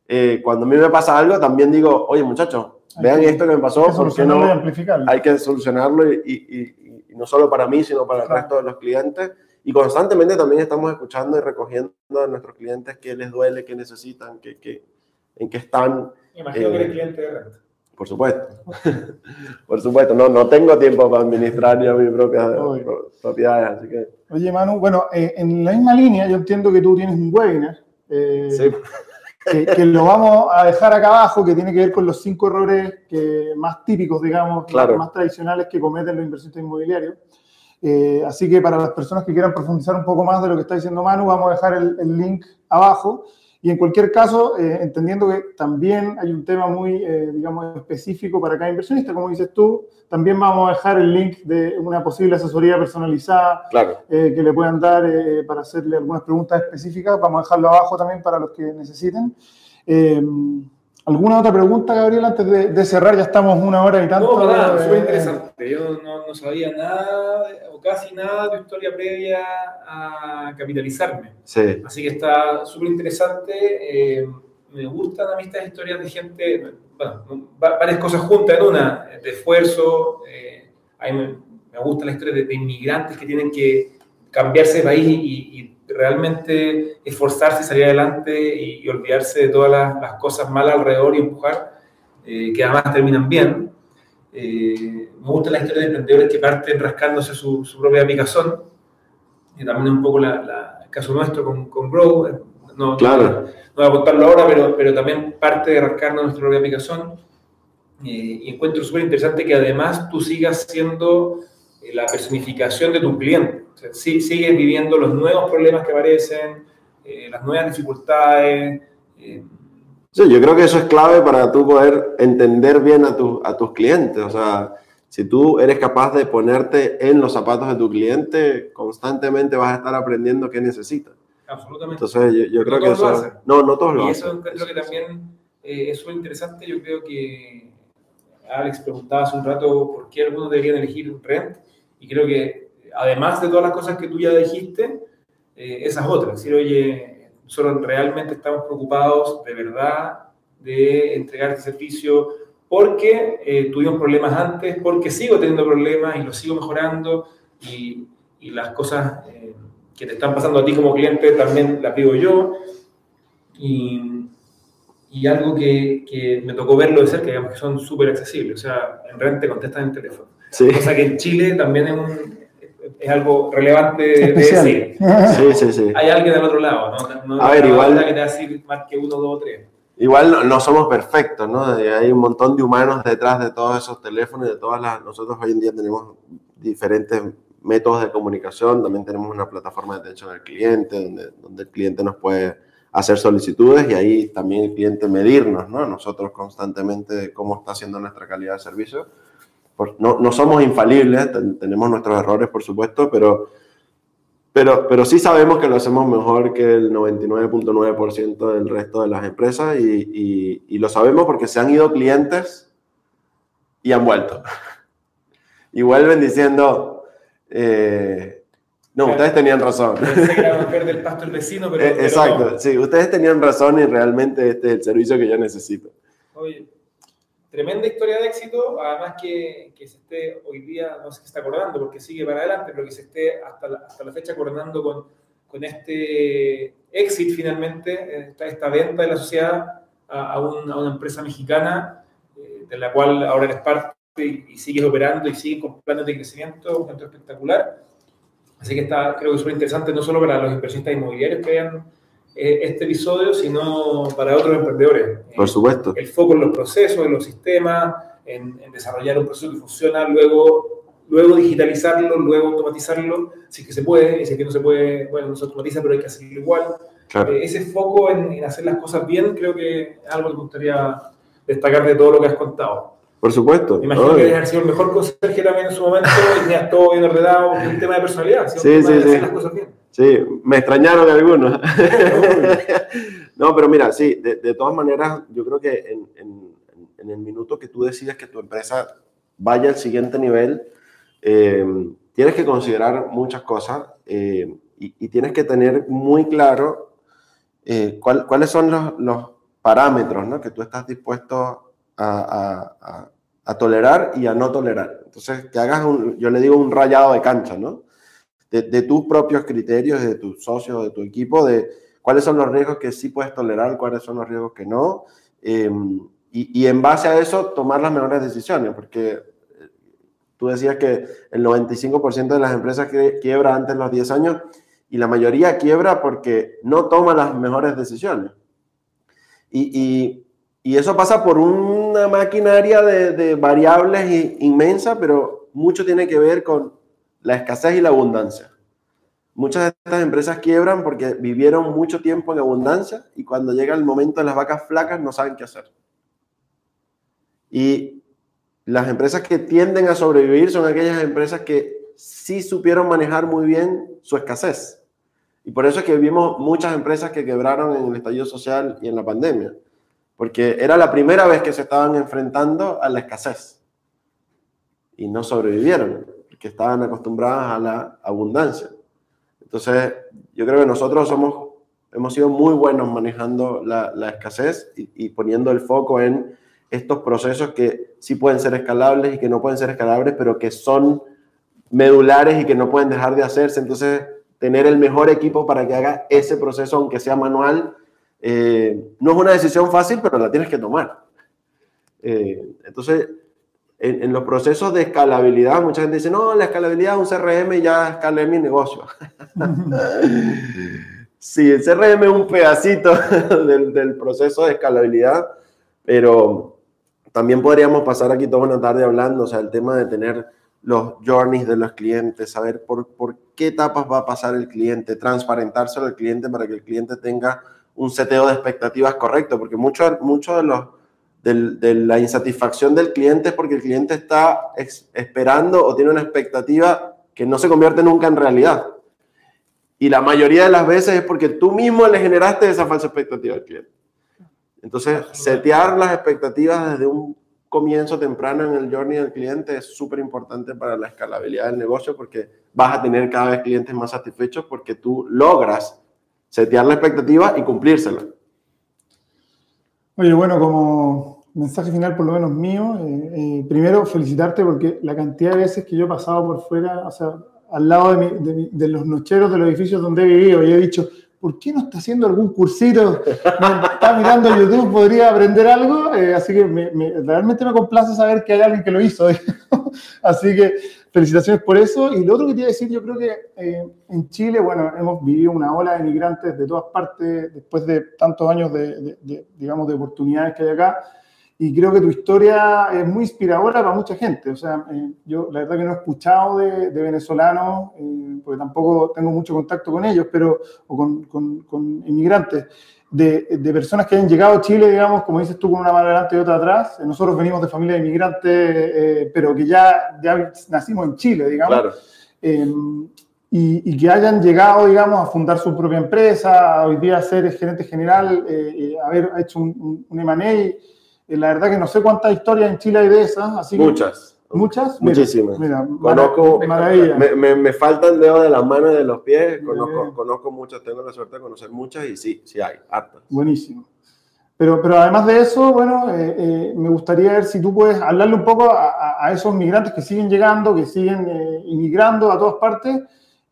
eh, cuando a mí me pasa algo, también digo, oye muchachos, vean esto que me pasó, porque no hay que solucionarlo y, y, y, no solo para mí, sino para el resto de los clientes. Y constantemente también estamos escuchando y recogiendo a nuestros clientes qué les duele, qué necesitan, qué, qué, en qué están. Imagino eh, que eres cliente de renta. Por supuesto. por supuesto, no, no tengo tiempo para administrar ya mis propias propiedades, así que... Oye, Manu, bueno, eh, en la misma línea, yo entiendo que tú tienes un webinar. Eh, sí que, lo vamos a dejar acá abajo, que tiene que ver con los cinco errores que, más típicos, digamos, claro. más tradicionales que cometen los inversionistas inmobiliarios. Eh, así que para las personas que quieran profundizar un poco más de lo que está diciendo Manu, vamos a dejar el, el link abajo. Y en cualquier caso, eh, entendiendo que también hay un tema muy, eh, digamos, específico para cada inversionista, como dices tú, también vamos a dejar el link de una posible asesoría personalizada claro. eh, que le puedan dar para hacerle algunas preguntas específicas. Vamos a dejarlo abajo también para los que necesiten. Eh, ¿Alguna otra pregunta, Gabriel, antes de, de, cerrar? Ya estamos una hora y tanto. No, nada, fue interesante. Yo no, no, sabía nada o casi nada de tu historia previa a capitalizarme. Sí. Así que está súper interesante. Eh, me gustan a mí estas historias de gente, bueno, varias cosas juntas en una, de esfuerzo. Eh, a mí me, me, gusta la historia de, de, inmigrantes que tienen que cambiarse de país y, y realmente esforzarse, salir adelante y, y olvidarse de todas las, las, cosas malas alrededor y empujar, eh, que además terminan bien. Eh, me gusta la historia de emprendedores que parten rascándose su, su propia picazón, y también un poco la, la, el caso nuestro con, con Grow. No, claro. no, no, voy a contarlo ahora, pero, pero también parte de rascarnos nuestra propia picazón. Eh, y encuentro súper interesante que además tú sigas siendo la personificación de tu cliente. O sea, sí, sigues viviendo los nuevos problemas que aparecen, eh, las nuevas dificultades. Eh. Sí, yo creo que eso es clave para tú poder entender bien a, tu, a tus clientes. O sea, si tú eres capaz de ponerte en los zapatos de tu cliente, constantemente vas a estar aprendiendo qué necesita. Absolutamente. Entonces, yo, yo creo que eso... No, no todos lo hacen. Y eso creo que también eh, es muy interesante. Yo creo que Alex preguntaba hace un rato por qué algunos deberían elegir un rent. Y creo que, además de todas las cosas que tú ya dijiste, eh, esas otras. Decir, oye, nosotros realmente estamos preocupados de verdad de entregar este servicio porque eh, tuvimos problemas antes, porque sigo teniendo problemas y los sigo mejorando y, y las cosas eh, que te están pasando a ti como cliente también las vivo yo. Y, y algo que, que, me tocó verlo de cerca, digamos que son súper accesibles. O sea, en renta te contestan en teléfono. Sí. O sea que en Chile también es, un, es algo relevante de Especial. decir. Sí, sí, sí. Hay alguien al otro lado, ¿no? no A ver, igual- Que te va a decir más que uno, dos o tres. Igual no, no somos perfectos, ¿no? Hay un montón de humanos detrás de todos esos teléfonos y de todas las... Nosotros hoy en día tenemos diferentes métodos de comunicación, también tenemos una plataforma de atención al cliente, donde, donde el cliente nos puede hacer solicitudes y ahí también el cliente medirnos, ¿no? Nosotros constantemente de cómo está haciendo nuestra calidad de servicio. Por, no, no, somos infalibles, ten, tenemos nuestros errores, por supuesto, pero, pero, pero sí sabemos que lo hacemos mejor que el 99.9% del resto de las empresas y, y, y, lo sabemos porque se han ido clientes y han vuelto. y vuelven diciendo, eh, no, ustedes tenían razón. Pensé que era pasto el vecino, pero, Eh, Exacto, pero no. sí, ustedes tenían razón y realmente este es el servicio que yo necesito. Oye, tremenda historia de éxito, además que, que, se esté hoy día, no sé qué está acordando porque sigue para adelante, pero que se esté hasta la, hasta la fecha acordando con, con este exit finalmente, esta, esta venta de la sociedad a, a, una empresa mexicana, eh, de la cual ahora eres parte y, sigues operando y sigues con planes de crecimiento, un espectacular. Así que está, creo que es súper interesante no solo para los inversionistas inmobiliarios que vean eh, este episodio, sino para otros emprendedores. Por supuesto. El foco en los procesos, en los sistemas, en, en desarrollar un proceso que funciona, luego luego digitalizarlo, luego automatizarlo, si es que se puede, y si es que no se puede, bueno, no se automatiza, pero hay que hacerlo igual. Eh, ese foco en, hacer las cosas bien creo que es algo que me gustaría destacar de todo lo que has contado. Por supuesto. imagino que debes haber sido el mejor conserje también en su momento y tenías todo bien ordenado, un tema de personalidad, sí, sí, sí. las cosas bien. Sí, me extrañaron algunos. no, pero mira, sí, de, de, todas maneras, yo creo que en, en, en el minuto que tú decides que tu empresa vaya al siguiente nivel, eh, tienes que considerar muchas cosas eh, y, tienes que tener muy claro eh, cuáles son los, parámetros ¿no? que tú estás dispuesto a, tolerar y a no tolerar. Entonces, que hagas, un, yo le digo, un rayado de cancha, ¿no? De, tus propios criterios, de tus socios, de tu equipo, de cuáles son los riesgos que sí puedes tolerar, cuáles son los riesgos que no. y, y en base a eso, tomar las mejores decisiones, porque Tú decías que el 95% de las empresas quiebra antes de los 10 años y la mayoría quiebra porque no toma las mejores decisiones. Y, eso pasa por una maquinaria de, variables inmensa, pero mucho tiene que ver con la escasez y la abundancia. Muchas de estas empresas quiebran porque vivieron mucho tiempo en abundancia y cuando llega el momento de las vacas flacas no saben qué hacer. Y las empresas que tienden a sobrevivir son aquellas empresas que sí supieron manejar muy bien su escasez. Y por eso es que vimos muchas empresas que quebraron en el estallido social y en la pandemia, porque era la primera vez que se estaban enfrentando a la escasez y no sobrevivieron, porque estaban acostumbradas a la abundancia. Entonces, yo creo que nosotros somos, hemos sido muy buenos manejando la, escasez y poniendo el foco en estos procesos que sí pueden ser escalables y que no pueden ser escalables, pero que son medulares y que no pueden dejar de hacerse. Entonces, tener el mejor equipo para que haga ese proceso, aunque sea manual, eh, no es una decisión fácil, pero la tienes que tomar. Eh, entonces, en, los procesos de escalabilidad, mucha gente dice, no, la escalabilidad es un CRM ya escalé mi negocio. sí, el CRM es un pedacito del, del proceso de escalabilidad, pero también podríamos pasar aquí toda una tarde hablando, o sea, el tema de tener los journeys de los clientes, saber por, por qué etapas va a pasar el cliente, transparentárselo al cliente para que el cliente tenga un seteo de expectativas correcto, porque mucho, mucho de, los, de, la insatisfacción del cliente es porque el cliente está esperando o tiene una expectativa que no se convierte nunca en realidad. Y la mayoría de las veces es porque tú mismo le generaste esa falsa expectativa al cliente. Entonces, setear las expectativas desde un comienzo temprano en el journey del cliente es súper importante para la escalabilidad del negocio porque vas a tener cada vez clientes más satisfechos porque tú logras setear la expectativa y cumplírsela. Oye, bueno, como mensaje final por lo menos mío, eh, eh, primero felicitarte porque la cantidad de veces que yo he pasado por fuera, o sea, al lado de, de los nocheros de los edificios donde he vivido y he dicho, ¿por qué no está haciendo algún cursito? está mirando YouTube, podría aprender algo. Eh, así que realmente me complace saber que hay alguien que lo hizo. así que felicitaciones por eso. Y lo otro que te iba a decir, yo creo que eh, en Chile, bueno, hemos vivido una ola de migrantes de todas partes después de tantos años de, de digamos, de oportunidades que hay acá y creo que tu historia es muy inspiradora para mucha gente. O sea, eh, yo la verdad que no he escuchado de, venezolanos, eh, porque tampoco tengo mucho contacto con ellos, pero, o con, con, inmigrantes, de, de, personas que han llegado a Chile, digamos, como dices tú, con una mano adelante y otra atrás. Nosotros venimos de familia de inmigrantes, eh, pero que ya, ya nacimos en Chile, digamos. Claro. Y, y, que hayan llegado, digamos, a fundar su propia empresa, hoy día ser gerente general, haber hecho un, un M&A eh, la verdad que no sé cuántas historias en Chile hay de esas. Así Muchas. ¿Muchas? Muchísimas. Mira, conozco, maravilla. Me, me, faltan dedos de las manos y de los pies. Conozco, conozco muchas, tengo la suerte de conocer muchas y sí, sí hay, hartas. Buenísimo. Pero, pero además de eso, bueno, eh, eh, me gustaría ver si tú puedes hablarle un poco a, a, esos migrantes que siguen llegando, que siguen inmigrando a todas partes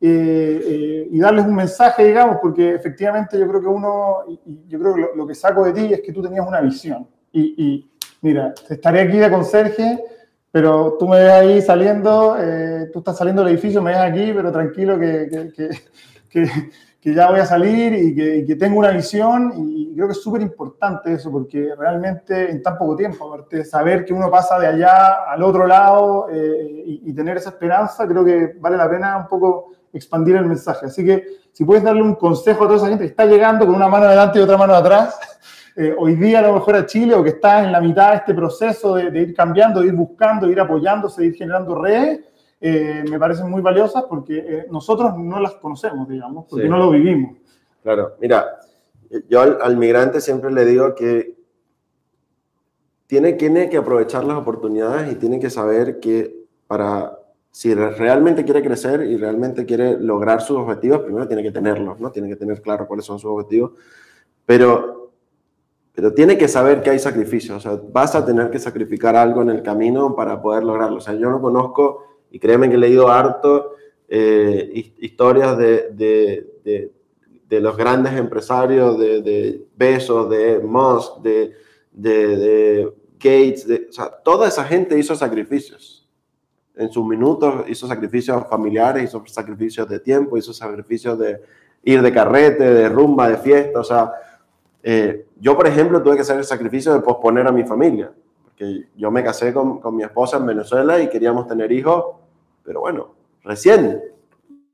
y darles un mensaje, digamos, porque efectivamente yo creo que uno, yo creo que lo, que saco de ti es que tú tenías una visión. Y, mira, estaré aquí de conserje, pero tú me ves ahí saliendo, tú estás saliendo del edificio, me ves aquí, pero tranquilo que, que, que que ya voy a salir y que, tengo una visión y creo que es súper importante eso porque realmente en tan poco tiempo, aparte saber que uno pasa de allá al otro lado eh, y, tener esa esperanza, creo que vale la pena un poco expandir el mensaje. Así que si puedes darle un consejo a toda esa gente que está llegando con una mano adelante y otra mano atrás, eh, hoy día a lo mejor a Chile o que está en la mitad de este proceso de, de ir cambiando, de ir buscando, de ir apoyándose, de ir generando redes, eh, me parecen muy valiosas porque eh, nosotros no las conocemos, digamos, porque no lo vivimos. Claro, mira, yo al, migrante siempre le digo que tiene, tiene que aprovechar las oportunidades y tiene que saber que para, si realmente quiere crecer y realmente quiere lograr sus objetivos, primero tiene que tenerlos, ¿no? Tiene que tener claro cuáles son sus objetivos, pero, pero tiene que saber que hay sacrificios, o sea, vas a tener que sacrificar algo en el camino para poder lograrlo. O sea, yo no conozco y créeme que he leído harto eh, historias de, de, de, los grandes empresarios, de, de Bezos, de Musk, de, de, Gates, o sea, toda esa gente hizo sacrificios. En sus minutos hizo sacrificios familiares, hizo sacrificios de tiempo, hizo sacrificios de ir de carrete, de rumba, de fiesta. O sea, eh, yo, por ejemplo, tuve que hacer el sacrificio de posponer a mi familia. Porque yo me casé con, con mi esposa en Venezuela y queríamos tener hijos pero bueno, recién,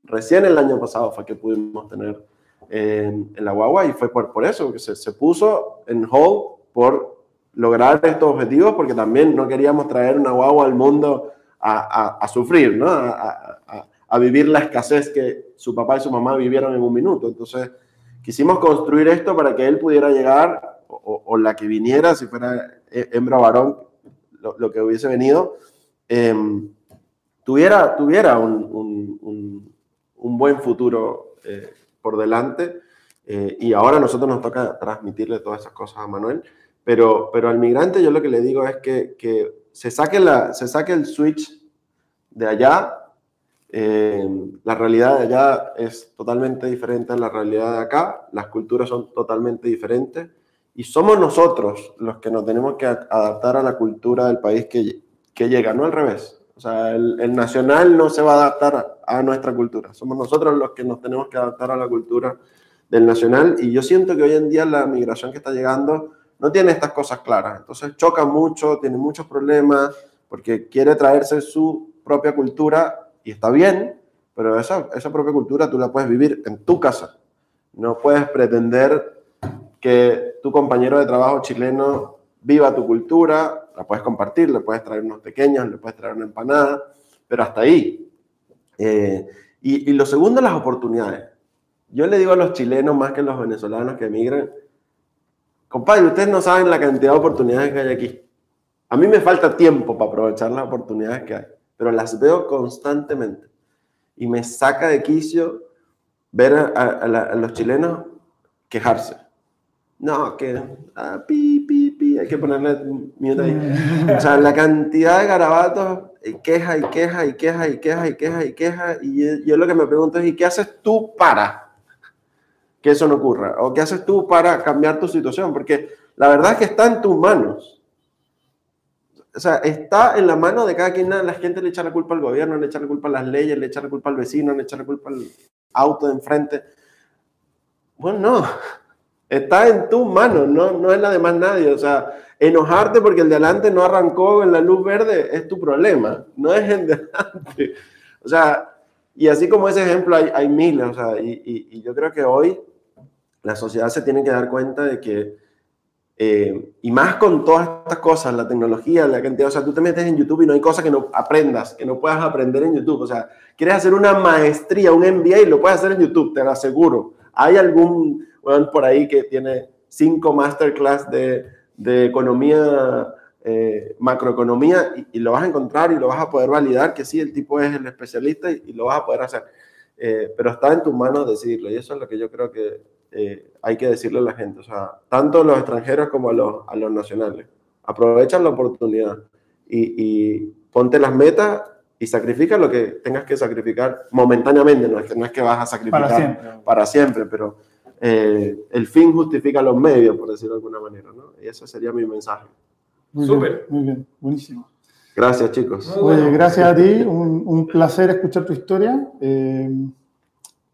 recién el año pasado fue que pudimos tener en, la guagua y fue por, por eso que se, se, puso en hold por lograr estos objetivos porque también no queríamos traer una guagua al mundo a, a, sufrir, ¿no? A, a, vivir la escasez que su papá y su mamá vivieron en un minuto. Entonces, quisimos construir esto para que él pudiera llegar, o, la que viniera, si fuera hembra o varón, lo, que hubiese venido, eh, tuviera, tuviera un, un, un, buen futuro eh, por delante. Eh, y ahora a nosotros nos toca transmitirle todas esas cosas a Manuel. Pero, pero al migrante yo lo que le digo es que, que se, saque la, se saque el switch de allá. Eh, la realidad de allá es totalmente diferente a la realidad de acá. Las culturas son totalmente diferentes. Y somos nosotros los que nos tenemos que adaptar a la cultura del país que, que llega, no al revés. O sea, el, nacional no se va a adaptar a, nuestra cultura. Somos nosotros los que nos tenemos que adaptar a la cultura del nacional. Y yo siento que hoy en día la migración que está llegando no tiene estas cosas claras. Entonces choca mucho, tiene muchos problemas, porque quiere traerse su propia cultura y está bien, pero esa, esa propia cultura tú la puedes vivir en tu casa. No puedes pretender que tu compañero de trabajo chileno viva tu cultura, la puedes compartir, le puedes traer unos pequeños, le puedes traer una empanada, pero hasta ahí. Eh, y, lo segundo, las oportunidades. Yo le digo a los chilenos más que a los venezolanos que emigran, compadre, ustedes no saben la cantidad de oportunidades que hay aquí. A mí me falta tiempo para aprovechar las oportunidades que hay, pero las veo constantemente. Y me saca de quicio ver a los chilenos quejarse no, que ah, pi, pi, pi, hay que ponerle mute ahí. O sea, la cantidad de garabatos, queja y queja y queja y queja y queja y queja. Y yo lo que me pregunto es, ¿y qué haces tú para que eso no ocurra? ¿O qué haces tú para cambiar tu situación? Porque la verdad es que está en tus manos. O sea, está en la mano de cada quien. La gente le echa la culpa al gobierno, le echa la culpa a las leyes, le echa la culpa al vecino, le echa la culpa al auto de enfrente. Bueno, no Está en tu mano, no, no es la de más nadie. O sea, enojarte porque el de adelante no arrancó en la luz verde es tu problema, no es el de adelante. O sea, y así como ese ejemplo hay, hay miles. O sea, y, y, yo creo que hoy la sociedad se tiene que dar cuenta de que, eh, y más con todas estas cosas, la tecnología, la cantidad, o sea, tú te metes en YouTube y no hay cosas que no aprendas, que no puedas aprender en YouTube. O sea, quieres hacer una maestría, un MBA, y lo puedes hacer en YouTube, te lo aseguro. Hay algún por ahí que tiene cinco masterclass de, de economía, eh, macroeconomía, y, lo vas a encontrar y lo vas a poder validar que sí, el tipo es el especialista y, lo vas a poder hacer. Eh, pero está en tus manos decirlo, y eso es lo que yo creo que eh, hay que decirle a la gente, o sea, tanto a los extranjeros como a los, a los nacionales. Aprovechan la oportunidad y, y ponte las metas y sacrifica lo que tengas que sacrificar momentáneamente, no es que, no es que vas a sacrificar Para siempre. para siempre, pero eh, el fin justifica los medios, por decirlo de alguna manera, ¿no? Y ese sería mi mensaje. Muy Súper. bien, muy bien, buenísimo. Gracias, chicos. Oye, gracias a ti, un, un placer escuchar tu historia. Eh,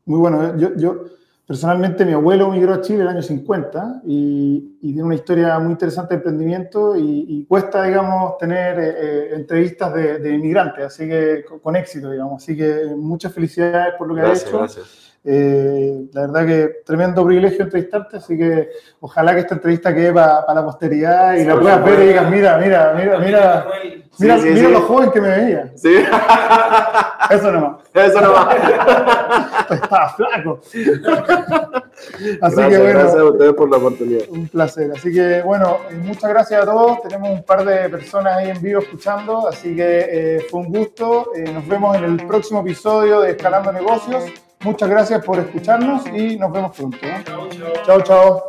muy bueno, yo, yo personalmente mi abuelo migró a Chile en el año 50 y, y tiene una historia muy interesante de emprendimiento y, y cuesta, digamos, tener eh, eh, entrevistas de, de inmigrantes, así que con, con éxito, digamos. Así que muchas felicidades por lo que Gracias, hecho. gracias. Eh, la verdad que tremendo privilegio entrevistarte, así que ojalá que esta entrevista quede para la posteridad y Sí, la puedas ver y digas, mira, mira, mira, mira, mira, Sí, mira lo joven que me veía. Sí, Eso nomás. eso nomás. Estaba flaco. Así gracias, que bueno, gracias a ustedes por la oportunidad. un placer. Así que bueno, muchas gracias a todos. Tenemos un par de personas ahí en vivo escuchando, así que eh, fue un gusto. Eh, nos vemos en el próximo episodio de Escalando Negocios. Muchas gracias por escucharnos y nos vemos pronto. ¿eh? Chao, chao.